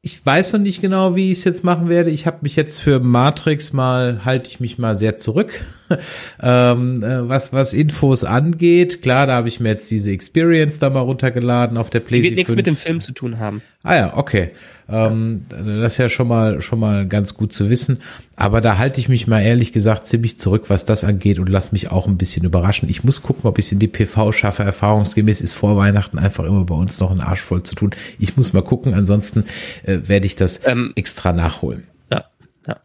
ich weiß noch nicht genau, wie ich es jetzt machen werde. Ich habe mich jetzt für Matrix mal, halte ich mich mal sehr zurück, ähm, äh, was, was Infos angeht. Klar, da habe ich mir jetzt diese Experience da mal runtergeladen auf der PlayStation. Die wird nichts mit dem Film zu tun haben. Ah ja, okay. Ähm, das ist ja schon mal, schon mal ganz gut zu wissen. Aber da halte ich mich mal ehrlich gesagt ziemlich zurück, was das angeht und lass mich auch ein bisschen überraschen. Ich muss gucken, ob ich es in die PV schaffe. Erfahrungsgemäß ist vor Weihnachten einfach immer bei uns noch ein Arsch voll zu tun. Ich muss mal gucken, ansonsten äh, werde ich das ähm, extra nachholen. Ja, ja.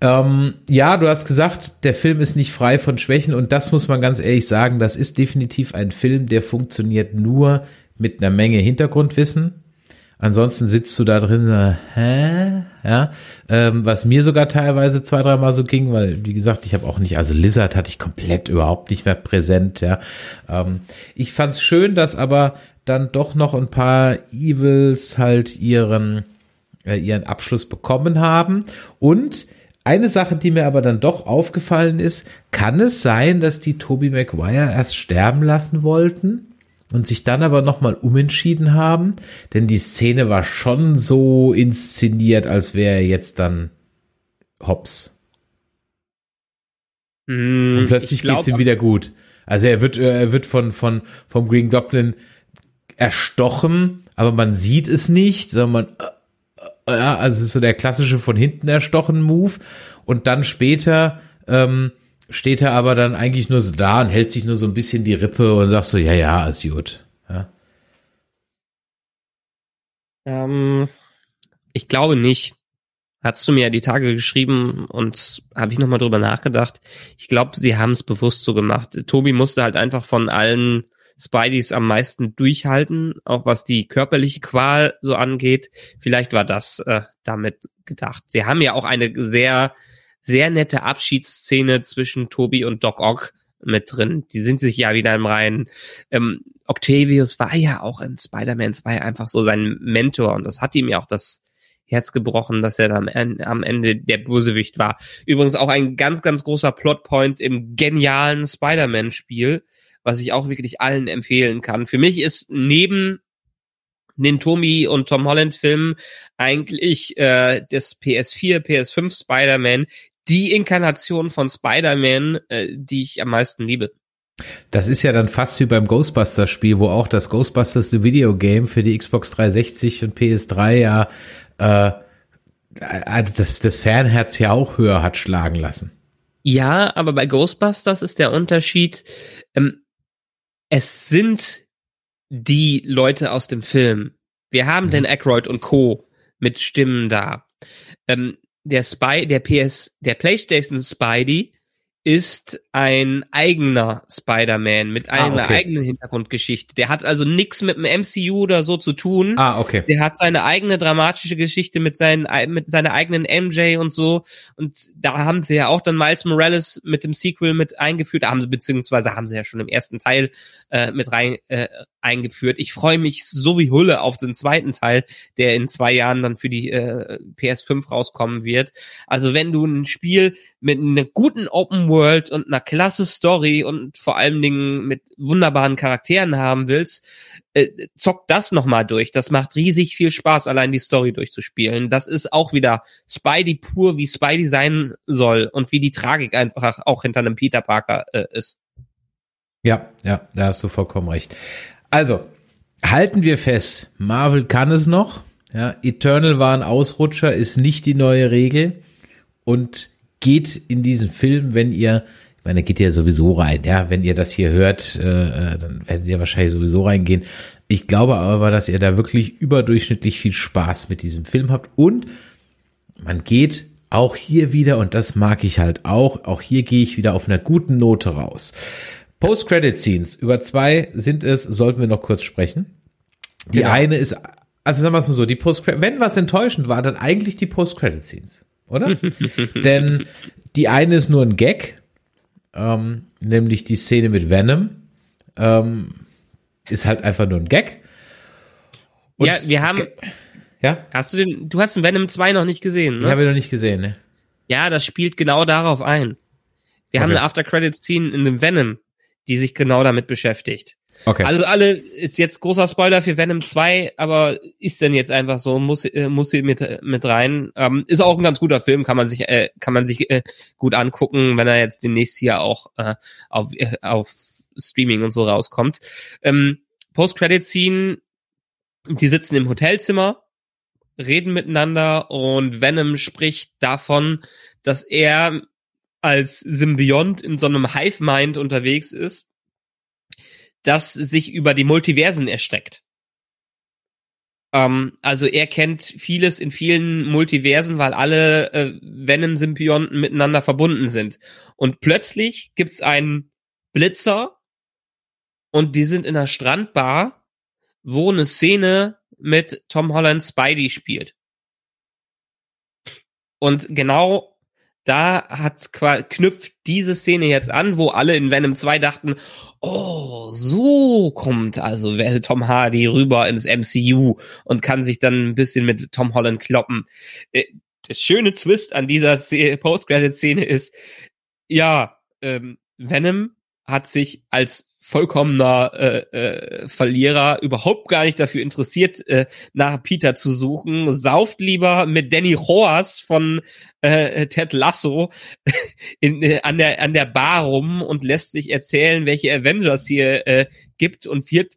Ähm, ja, du hast gesagt, der Film ist nicht frei von Schwächen und das muss man ganz ehrlich sagen, das ist definitiv ein Film, der funktioniert nur mit einer Menge Hintergrundwissen Ansonsten sitzt du da drin, äh, hä? Ja, ähm, was mir sogar teilweise zwei, dreimal so ging, weil, wie gesagt, ich habe auch nicht, also Lizard hatte ich komplett überhaupt nicht mehr präsent, ja. Ähm, ich fand's schön, dass aber dann doch noch ein paar Evils halt ihren, äh, ihren Abschluss bekommen haben und eine Sache, die mir aber dann doch aufgefallen ist, kann es sein, dass die Toby Maguire erst sterben lassen wollten? Und sich dann aber nochmal umentschieden haben, denn die Szene war schon so inszeniert, als wäre er jetzt dann hops. Mm, und plötzlich glaub, geht's ihm wieder gut. Also er wird, er wird von, von, vom Green Goblin erstochen, aber man sieht es nicht, sondern man, äh, äh, ja, also es ist so der klassische von hinten erstochen Move und dann später, ähm, steht er aber dann eigentlich nur so da und hält sich nur so ein bisschen die Rippe und sagt so, ja, ja, ist gut. Ja. Ähm, ich glaube nicht. Hast du mir ja die Tage geschrieben und habe ich nochmal drüber nachgedacht. Ich glaube, sie haben es bewusst so gemacht. Tobi musste halt einfach von allen Spideys am meisten durchhalten, auch was die körperliche Qual so angeht. Vielleicht war das äh, damit gedacht. Sie haben ja auch eine sehr sehr nette Abschiedsszene zwischen Toby und Doc Ock mit drin. Die sind sich ja wieder im Reihen. Ähm, Octavius war ja auch in Spider-Man 2 einfach so sein Mentor und das hat ihm ja auch das Herz gebrochen, dass er dann am Ende der Bösewicht war. Übrigens auch ein ganz, ganz großer Plotpoint im genialen Spider-Man-Spiel, was ich auch wirklich allen empfehlen kann. Für mich ist neben den Tommy und Tom Holland Filmen eigentlich äh, das PS4, PS5 Spider-Man die Inkarnation von Spider-Man, äh, die ich am meisten liebe. Das ist ja dann fast wie beim Ghostbusters-Spiel, wo auch das Ghostbusters The Video Game für die Xbox 360 und PS3 ja äh, äh, das, das Fernherz ja auch höher hat schlagen lassen. Ja, aber bei Ghostbusters ist der Unterschied, ähm, es sind die Leute aus dem Film. Wir haben mhm. den Aykroyd und Co. mit Stimmen da. Ähm, der Spy, der PS, der PlayStation Spidey ist ein eigener Spider-Man mit ah, einer ah, okay. eigenen Hintergrundgeschichte. Der hat also nichts mit dem MCU oder so zu tun. Ah, okay. Der hat seine eigene dramatische Geschichte mit seinen mit seiner eigenen MJ und so. Und da haben sie ja auch dann Miles Morales mit dem Sequel mit eingeführt. Da haben sie beziehungsweise haben sie ja schon im ersten Teil äh, mit rein äh, eingeführt. Ich freue mich so wie Hulle auf den zweiten Teil, der in zwei Jahren dann für die äh, PS5 rauskommen wird. Also wenn du ein Spiel mit einer guten Open World und einer klasse Story und vor allen Dingen mit wunderbaren Charakteren haben willst, äh, zock das nochmal durch. Das macht riesig viel Spaß, allein die Story durchzuspielen. Das ist auch wieder Spidey pur, wie Spidey sein soll und wie die Tragik einfach auch hinter einem Peter Parker äh, ist. Ja, ja, da hast du vollkommen recht. Also, halten wir fest, Marvel kann es noch. Ja, Eternal war ein Ausrutscher, ist nicht die neue Regel. Und geht in diesen Film, wenn ihr, ich meine, geht ihr sowieso rein, ja, wenn ihr das hier hört, äh, äh, dann werdet ihr wahrscheinlich sowieso reingehen. Ich glaube aber, dass ihr da wirklich überdurchschnittlich viel Spaß mit diesem Film habt und man geht auch hier wieder, und das mag ich halt auch, auch hier gehe ich wieder auf einer guten Note raus. Post-Credit-Scenes, über zwei sind es, sollten wir noch kurz sprechen. Die genau. eine ist, also sagen wir es mal so, die Post wenn was enttäuschend war, dann eigentlich die Post-Credit-Scenes, oder? Denn die eine ist nur ein Gag, ähm, nämlich die Szene mit Venom, ähm, ist halt einfach nur ein Gag. Und ja, wir haben, ja? Hast du den, du hast den Venom 2 noch nicht gesehen, ne? Ja, habe ich noch nicht gesehen, ne? Ja, das spielt genau darauf ein. Wir okay. haben eine After-Credit-Scene in dem Venom die sich genau damit beschäftigt. Okay. Also alle ist jetzt großer Spoiler für Venom 2, aber ist denn jetzt einfach so, muss äh, muss hier mit mit rein. Ähm, ist auch ein ganz guter Film, kann man sich äh, kann man sich äh, gut angucken, wenn er jetzt demnächst hier auch äh, auf äh, auf Streaming und so rauskommt. Ähm, Post Credit Scene, die sitzen im Hotelzimmer, reden miteinander und Venom spricht davon, dass er als Symbiont in so einem Hive Mind unterwegs ist das sich über die Multiversen erstreckt. Ähm, also er kennt vieles in vielen Multiversen, weil alle äh, Venom-Symbionten miteinander verbunden sind. Und plötzlich gibt's einen Blitzer und die sind in einer Strandbar, wo eine Szene mit Tom Holland Spidey spielt. Und genau da hat knüpft diese Szene jetzt an, wo alle in Venom 2 dachten, oh, so kommt also Tom Hardy rüber ins MCU und kann sich dann ein bisschen mit Tom Holland kloppen. Äh, der schöne Twist an dieser Post-Credit-Szene ist, ja, ähm, Venom hat sich als vollkommener äh, äh, Verlierer überhaupt gar nicht dafür interessiert, äh, nach Peter zu suchen, sauft lieber mit Danny Roas von äh, Ted Lasso in, äh, an der an der Bar rum und lässt sich erzählen, welche Avengers hier äh, gibt und wird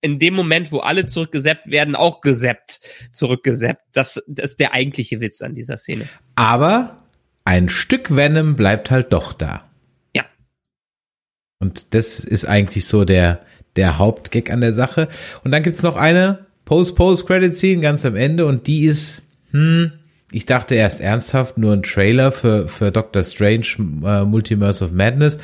in dem Moment, wo alle zurückgeseppt werden, auch geseppt, zurückgeseppt. Das, das ist der eigentliche Witz an dieser Szene. Aber ein Stück Venom bleibt halt doch da. Und das ist eigentlich so der, der Hauptgag an der Sache. Und dann gibt's noch eine Post-Post-Credit-Scene ganz am Ende und die ist, hm, ich dachte erst ernsthaft nur ein Trailer für, für Doctor Strange äh, Multiverse of Madness.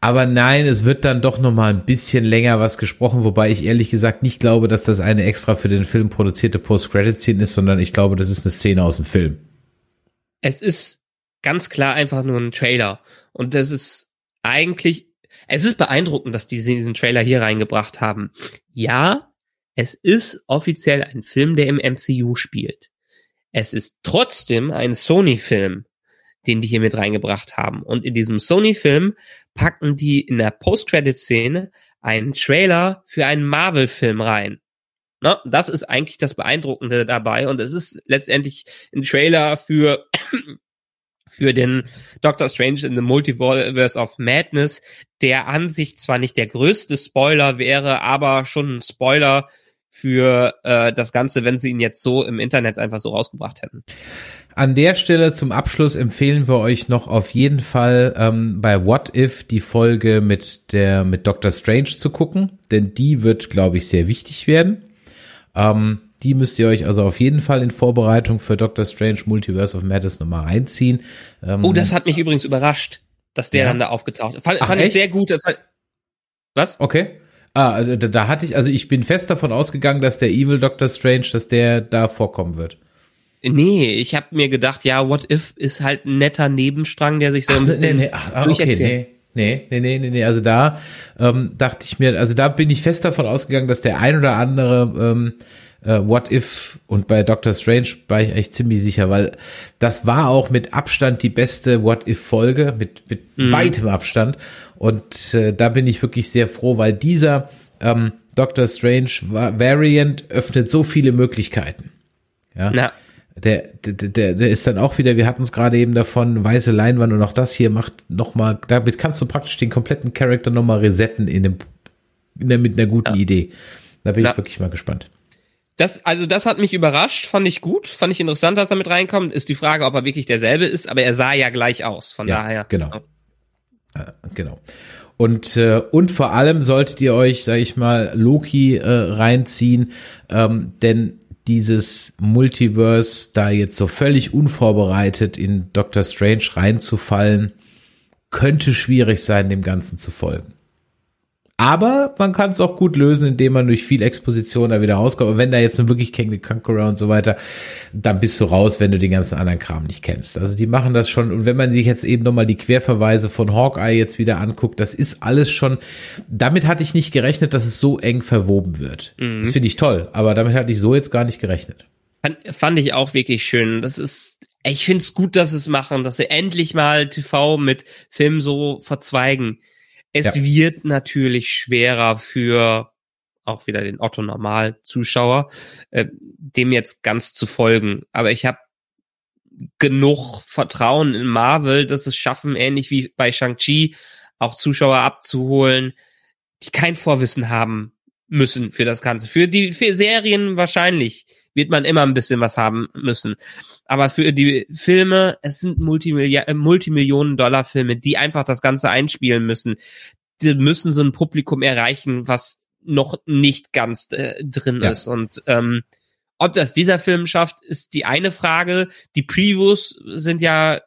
Aber nein, es wird dann doch noch mal ein bisschen länger was gesprochen, wobei ich ehrlich gesagt nicht glaube, dass das eine extra für den Film produzierte Post-Credit-Scene ist, sondern ich glaube, das ist eine Szene aus dem Film. Es ist ganz klar einfach nur ein Trailer. Und das ist eigentlich es ist beeindruckend, dass die diesen Trailer hier reingebracht haben. Ja, es ist offiziell ein Film, der im MCU spielt. Es ist trotzdem ein Sony-Film, den die hier mit reingebracht haben. Und in diesem Sony-Film packen die in der Post-Credit-Szene einen Trailer für einen Marvel-Film rein. Na, das ist eigentlich das Beeindruckende dabei. Und es ist letztendlich ein Trailer für für den Doctor Strange in the Multiverse of Madness, der an sich zwar nicht der größte Spoiler wäre, aber schon ein Spoiler für äh, das Ganze, wenn sie ihn jetzt so im Internet einfach so rausgebracht hätten. An der Stelle zum Abschluss empfehlen wir euch noch auf jeden Fall ähm, bei What If die Folge mit der mit Doctor Strange zu gucken, denn die wird, glaube ich, sehr wichtig werden. Ähm, die müsst ihr euch also auf jeden Fall in Vorbereitung für Doctor Strange Multiverse of Madness nochmal reinziehen. Ähm, oh, das hat mich übrigens überrascht, dass der ja. dann da aufgetaucht ist. Fand, Ach, fand ich sehr gut. Was? Okay. Ah, also da, da hatte ich, also ich bin fest davon ausgegangen, dass der Evil Doctor Strange, dass der da vorkommen wird. Nee, ich habe mir gedacht, ja, What If ist halt ein netter Nebenstrang, der sich so ein Ach, bisschen nee, nee, ach, ah, okay, nee. Nee, nee, nee, nee, nee. Also da ähm, dachte ich mir, also da bin ich fest davon ausgegangen, dass der ein oder andere ähm, äh, What If und bei Doctor Strange war ich echt ziemlich sicher, weil das war auch mit Abstand die beste What If Folge, mit, mit mhm. weitem Abstand. Und äh, da bin ich wirklich sehr froh, weil dieser ähm, Doctor Strange Variant öffnet so viele Möglichkeiten. Ja. Na. Der, der, der, der ist dann auch wieder, wir hatten es gerade eben davon, weiße Leinwand und auch das hier macht nochmal, damit kannst du praktisch den kompletten Charakter nochmal resetten in dem, in der, mit einer guten ja. Idee. Da bin ja. ich wirklich mal gespannt. Das, also das hat mich überrascht, fand ich gut, fand ich interessant, dass er mit reinkommt. Ist die Frage, ob er wirklich derselbe ist, aber er sah ja gleich aus, von ja, daher. Genau. Ja. Äh, genau. Und, äh, und vor allem solltet ihr euch, sag ich mal, Loki äh, reinziehen, ähm, denn dieses Multiverse da jetzt so völlig unvorbereitet in Doctor Strange reinzufallen, könnte schwierig sein, dem Ganzen zu folgen. Aber man kann es auch gut lösen, indem man durch viel Exposition da wieder rauskommt. Und wenn da jetzt wirklich King the Conqueror und so weiter, dann bist du raus, wenn du den ganzen anderen Kram nicht kennst. Also die machen das schon. Und wenn man sich jetzt eben nochmal die Querverweise von Hawkeye jetzt wieder anguckt, das ist alles schon, damit hatte ich nicht gerechnet, dass es so eng verwoben wird. Mhm. Das finde ich toll. Aber damit hatte ich so jetzt gar nicht gerechnet. Fand, fand ich auch wirklich schön. Das ist, ich finde es gut, dass sie es machen, dass sie endlich mal TV mit Filmen so verzweigen Es Ja. wird natürlich schwerer für auch wieder den Otto Normal Zuschauer, äh, dem jetzt ganz zu folgen. Aber ich habe genug Vertrauen in Marvel, dass es schaffen, ähnlich wie bei Shang-Chi, auch Zuschauer abzuholen, die kein Vorwissen haben müssen für das Ganze. Für die für Serien wahrscheinlich wird man immer ein bisschen was haben müssen. Aber für die Filme, es sind Multimillia äh, Multimillionen-Dollar-Filme, die einfach das Ganze einspielen müssen. Die müssen so ein Publikum erreichen, was noch nicht ganz äh, drin Ja. ist. Und ähm, ob das dieser Film schafft, ist die eine Frage. Die Previews sind ja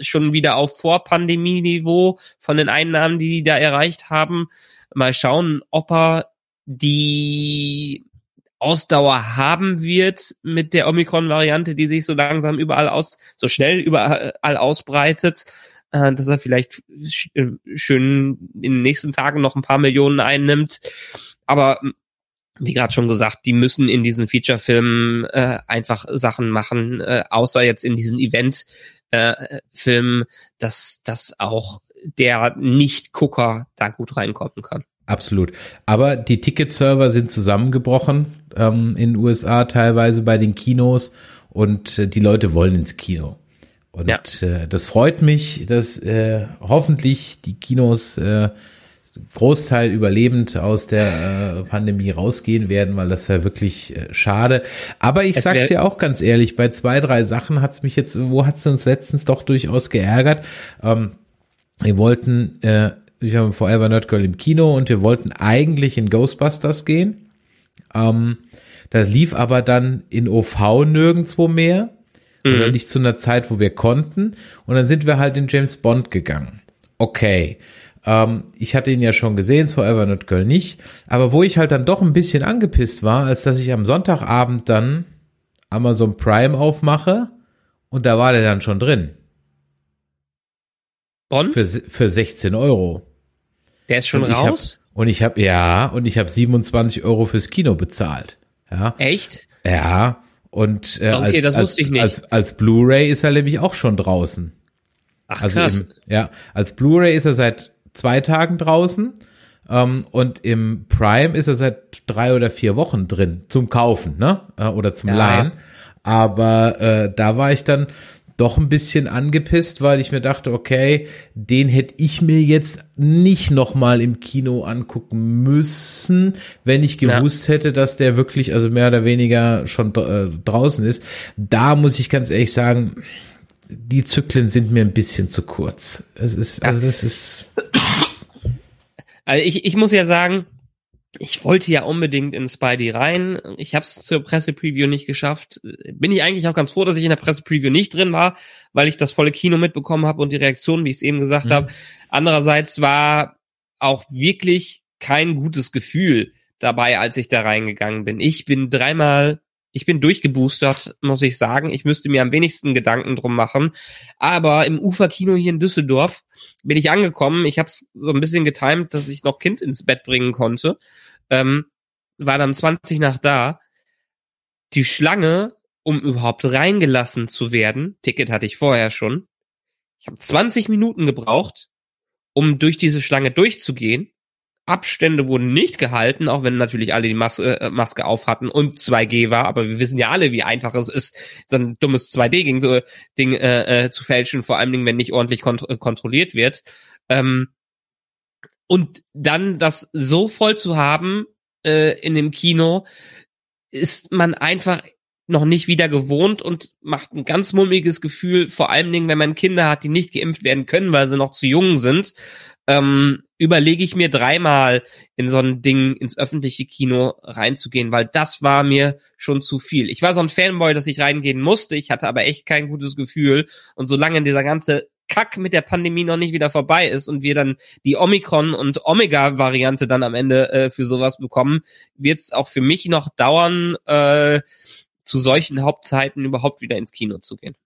schon wieder auf Vor-Pandemie-Niveau von den Einnahmen, die die da erreicht haben. Mal schauen, ob er die Ausdauer haben wird mit der Omikron-Variante, die sich so langsam überall aus, so schnell überall ausbreitet, äh, dass er vielleicht äh, schön in den nächsten Tagen noch ein paar Millionen einnimmt. Aber wie gerade schon gesagt, die müssen in diesen Feature-Filmen äh, einfach Sachen machen, äh, außer jetzt in diesen Event-Filmen, dass, dass auch der Nicht-Gucker da gut reinkommen kann. Absolut. Aber die Ticketserver sind zusammengebrochen ähm, in den USA, teilweise bei den Kinos und äh, die Leute wollen ins Kino. Und Ja. äh, das freut mich, dass äh, hoffentlich die Kinos äh, Großteil überlebend aus der äh, Pandemie rausgehen werden, weil das wäre wirklich äh, schade. Aber ich Es sag's dir auch ganz ehrlich, bei zwei, drei Sachen hat's mich jetzt, wo hat's uns letztens doch durchaus geärgert. Ähm, wir wollten, äh, wir haben Forever Nerd Girl im Kino und wir wollten eigentlich in Ghostbusters gehen. Ähm, das lief aber dann in OV nirgendwo mehr. Oder nicht zu einer Zeit, wo wir konnten. Und dann sind wir halt in James Bond gegangen. Okay. Ähm, ich hatte ihn ja schon gesehen, Forever Not Girl nicht. Aber wo ich halt dann doch ein bisschen angepisst war, als dass ich am Sonntagabend dann Amazon Prime aufmache und da war der dann schon drin. Bond? Für, für 16 Euro. Der ist schon und ich hab- raus? Und ich habe, ja, und ich habe 27 Euro fürs Kino bezahlt. Ja, Echt? ja. Und äh, Okay, als, das als, wusste ich nicht. als, als Blu-ray ist er nämlich auch schon draußen. Ach Also krass. im, ja, als Blu-ray ist er seit zwei Tagen draußen ähm, und im Prime ist er seit drei oder vier Wochen drin zum Kaufen, ne? Äh, oder zum Ja. Leihen. Aber äh, da war ich dann doch ein bisschen angepisst, weil ich mir dachte, okay, den hätte ich mir jetzt nicht nochmal im Kino angucken müssen, wenn ich Ja. gewusst hätte, dass der wirklich, also mehr oder weniger schon äh, draußen ist. Da muss ich ganz ehrlich sagen, die Zyklen sind mir ein bisschen zu kurz. Es ist, also das ist, Also ich, ich muss ja sagen, ich wollte ja unbedingt in Spidey rein. Ich habe es zur Pressepreview nicht geschafft. Bin ich eigentlich auch ganz froh, dass ich in der Pressepreview nicht drin war, weil ich das volle Kino mitbekommen habe und die Reaktion, wie ich es eben gesagt Mhm. habe. Andererseits war auch wirklich kein gutes Gefühl dabei, als ich da reingegangen bin. Ich bin dreimal, ich bin durchgeboostert, muss ich sagen. Ich müsste mir am wenigsten Gedanken drum machen. Aber im Uferkino hier in Düsseldorf bin ich angekommen. Ich habe es so ein bisschen getimt, dass ich noch Kind ins Bett bringen konnte. Ähm, war dann 20 nach da. Die Schlange, um überhaupt reingelassen zu werden, Ticket hatte ich vorher schon. Ich habe 20 Minuten gebraucht, um durch diese Schlange durchzugehen. Abstände wurden nicht gehalten, auch wenn natürlich alle die Maske, äh, Maske auf hatten und 2G war, aber wir wissen ja alle, wie einfach es ist, so ein dummes 2D-Ding so, Ding, äh, äh, zu fälschen, vor allem wenn nicht ordentlich kont äh, kontrolliert wird. Ähm, und dann das so voll zu haben äh, in dem Kino, ist man einfach noch nicht wieder gewohnt und macht ein ganz mummiges Gefühl, vor allen Dingen, wenn man Kinder hat, die nicht geimpft werden können, weil sie noch zu jung sind. Ähm, überlege ich mir dreimal in so ein Ding ins öffentliche Kino reinzugehen, weil das war mir schon zu viel. Ich war so ein Fanboy, dass ich reingehen musste, ich hatte aber echt kein gutes Gefühl und solange dieser ganze Kack mit der Pandemie noch nicht wieder vorbei ist und wir dann die Omikron und Omega-Variante dann am Ende äh, für sowas bekommen, wird es auch für mich noch dauern, äh, zu solchen Hauptzeiten überhaupt wieder ins Kino zu gehen.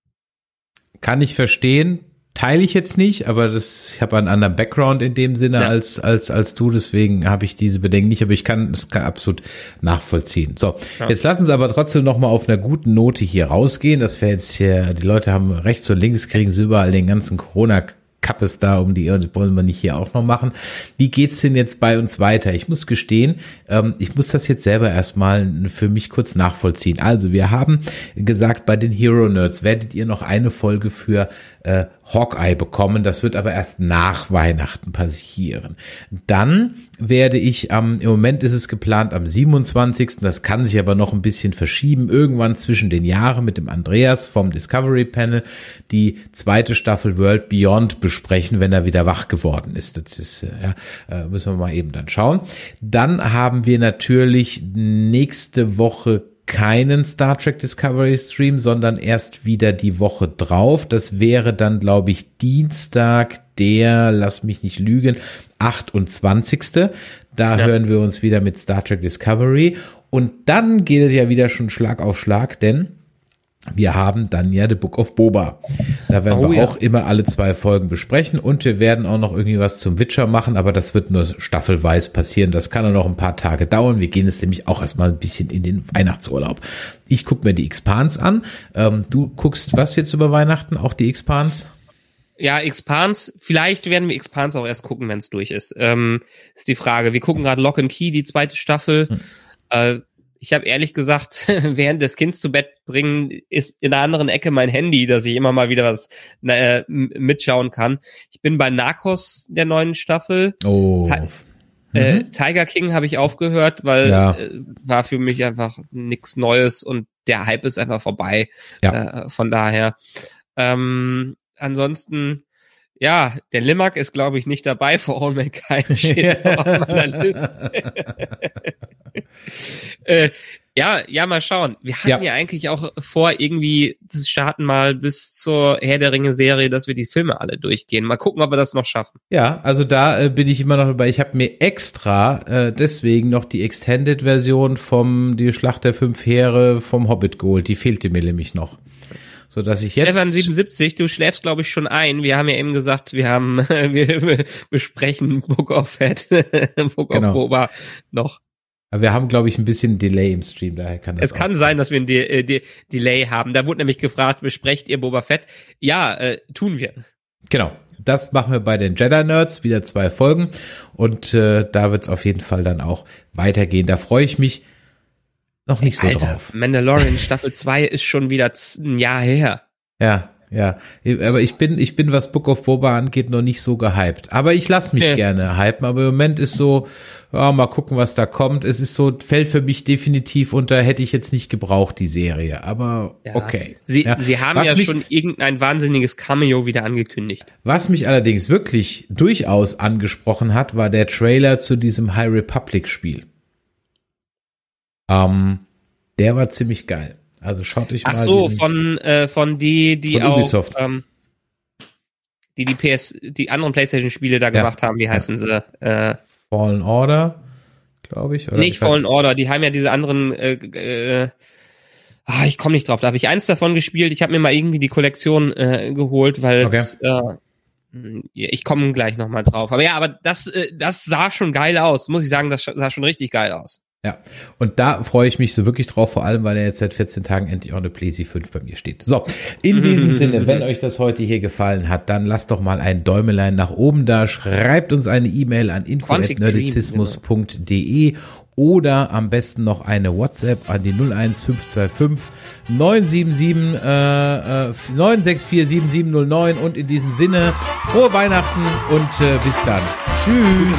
kann ich verstehen. Teile ich jetzt nicht, aber das, ich habe einen anderen Background in dem Sinne Ja. als, als, als du, deswegen habe ich diese Bedenken nicht, aber ich kann es absolut nachvollziehen. So, Ja. jetzt lassen Sie aber trotzdem noch mal auf einer guten Note hier rausgehen. Das wäre jetzt hier, die Leute haben rechts und links kriegen sie überall den ganzen Corona Kappes da um die Ohren, das wollen wir nicht hier auch noch machen. Wie geht's denn jetzt bei uns weiter? Ich muss gestehen, ähm, ich muss das jetzt selber erstmal für mich kurz nachvollziehen. Also wir haben gesagt, bei den Hero Nerds werdet ihr noch eine Folge für äh, Hawkeye bekommen. Das wird aber erst nach Weihnachten passieren. Dann werde ich am, im Moment ist es geplant am 27. Das kann sich aber noch ein bisschen verschieben. Irgendwann zwischen den Jahren mit dem Andreas vom Discovery Panel die zweite Staffel World Beyond besprechen, wenn er wieder wach geworden ist. Das ist, äh, ja, äh, müssen wir mal eben dann schauen. Dann haben wir natürlich nächste Woche keinen Star Trek Discovery Stream, sondern erst wieder die Woche drauf. Das wäre dann, glaube ich, Dienstag, der, lass mich nicht lügen, 28. Da ja. hören wir uns wieder mit Star Trek Discovery. Und dann geht es ja wieder schon Schlag auf Schlag, denn wir haben dann ja The Book of Boba. Da werden oh, wir ja. auch immer alle zwei Folgen besprechen und wir werden auch noch irgendwie was zum Witcher machen, aber das wird nur staffelweise passieren. Das kann auch noch ein paar Tage dauern. Wir gehen jetzt nämlich auch erstmal ein bisschen in den Weihnachtsurlaub. Ich gucke mir die Expans an. Ähm, du guckst was jetzt über Weihnachten? Auch die Expans? Ja, Expans. Vielleicht werden wir Expans auch erst gucken, wenn es durch ist. Ähm, ist die Frage. Wir gucken gerade Lock and Key, die zweite Staffel. Hm. Äh, ich habe ehrlich gesagt, während des Kindes zu Bett bringen, ist in der anderen Ecke mein Handy, dass ich immer mal wieder was äh, mitschauen kann. Ich bin bei Narcos der neuen Staffel. Oh. Äh, mhm. Tiger King habe ich aufgehört, weil ja. äh, war für mich einfach nichts Neues und der Hype ist einfach vorbei. Ja. Äh, von daher. Ähm, ansonsten ja, der Limak ist, glaube ich, nicht dabei. For All Mankind steht auf meiner Liste. äh, ja, ja, mal schauen. Wir hatten ja. ja. eigentlich auch vor, irgendwie zu starten mal bis zur Herr der Ringe Serie, dass wir die Filme alle durchgehen. Mal gucken, ob wir das noch schaffen. Ja, also da äh, bin ich immer noch dabei. Ich habe mir extra äh, deswegen noch die Extended-Version vom Die Schlacht der Fünf Heere vom Hobbit geholt. Die fehlte mir nämlich noch so dass ich jetzt. Stefan 77, du schläfst glaube ich schon ein. Wir haben ja eben gesagt, wir haben, wir besprechen Book of Fat, Book genau. of Boba noch. Aber wir haben, glaube ich, ein bisschen Delay im Stream, daher kann das. Es kann sein, dass wir ein De De Delay haben. Da wurde nämlich gefragt, besprecht ihr Boba Fett? Ja, äh, tun wir. Genau. Das machen wir bei den Jedi Nerds, wieder zwei Folgen. Und äh, da wird es auf jeden Fall dann auch weitergehen. Da freue ich mich noch nicht Ey, so Alter, drauf. Mandalorian Staffel 2 ist schon wieder ein Jahr her. Ja, ja. Aber ich bin, ich bin, was Book of Boba angeht, noch nicht so gehypt. Aber ich lass mich nee. gerne hypen. Aber im Moment ist so, ja, mal gucken, was da kommt. Es ist so, fällt für mich definitiv unter, hätte ich jetzt nicht gebraucht, die Serie. Aber ja. okay. Sie, ja. Sie haben was ja mich, schon irgendein wahnsinniges Cameo wieder angekündigt. Was mich allerdings wirklich durchaus angesprochen hat, war der Trailer zu diesem High Republic Spiel. Ähm, der war ziemlich geil. Also schaut euch mal. Ach so, von äh, von die die von auch ähm, die die PS die anderen PlayStation Spiele da ja. gemacht haben. Wie heißen ja. sie? Äh, Fallen Order, glaube ich. Oder nicht Fallen Order. Die haben ja diese anderen. Äh, äh, ah, ich komme nicht drauf. Da habe ich eins davon gespielt. Ich habe mir mal irgendwie die Kollektion äh, geholt, weil okay. äh, ich komme gleich noch mal drauf. Aber ja, aber das äh, das sah schon geil aus. Muss ich sagen, das sah schon richtig geil aus. Ja, und da freue ich mich so wirklich drauf, vor allem, weil er jetzt seit 14 Tagen endlich auch eine PlayStation 5 bei mir steht. So, in diesem Sinne, wenn euch das heute hier gefallen hat, dann lasst doch mal ein Däumelein nach oben da, schreibt uns eine E-Mail an info.nerdizismus.de oder am besten noch eine WhatsApp an die 01525 977 äh, äh, 9647709 und in diesem Sinne frohe Weihnachten und äh, bis dann. Tschüss.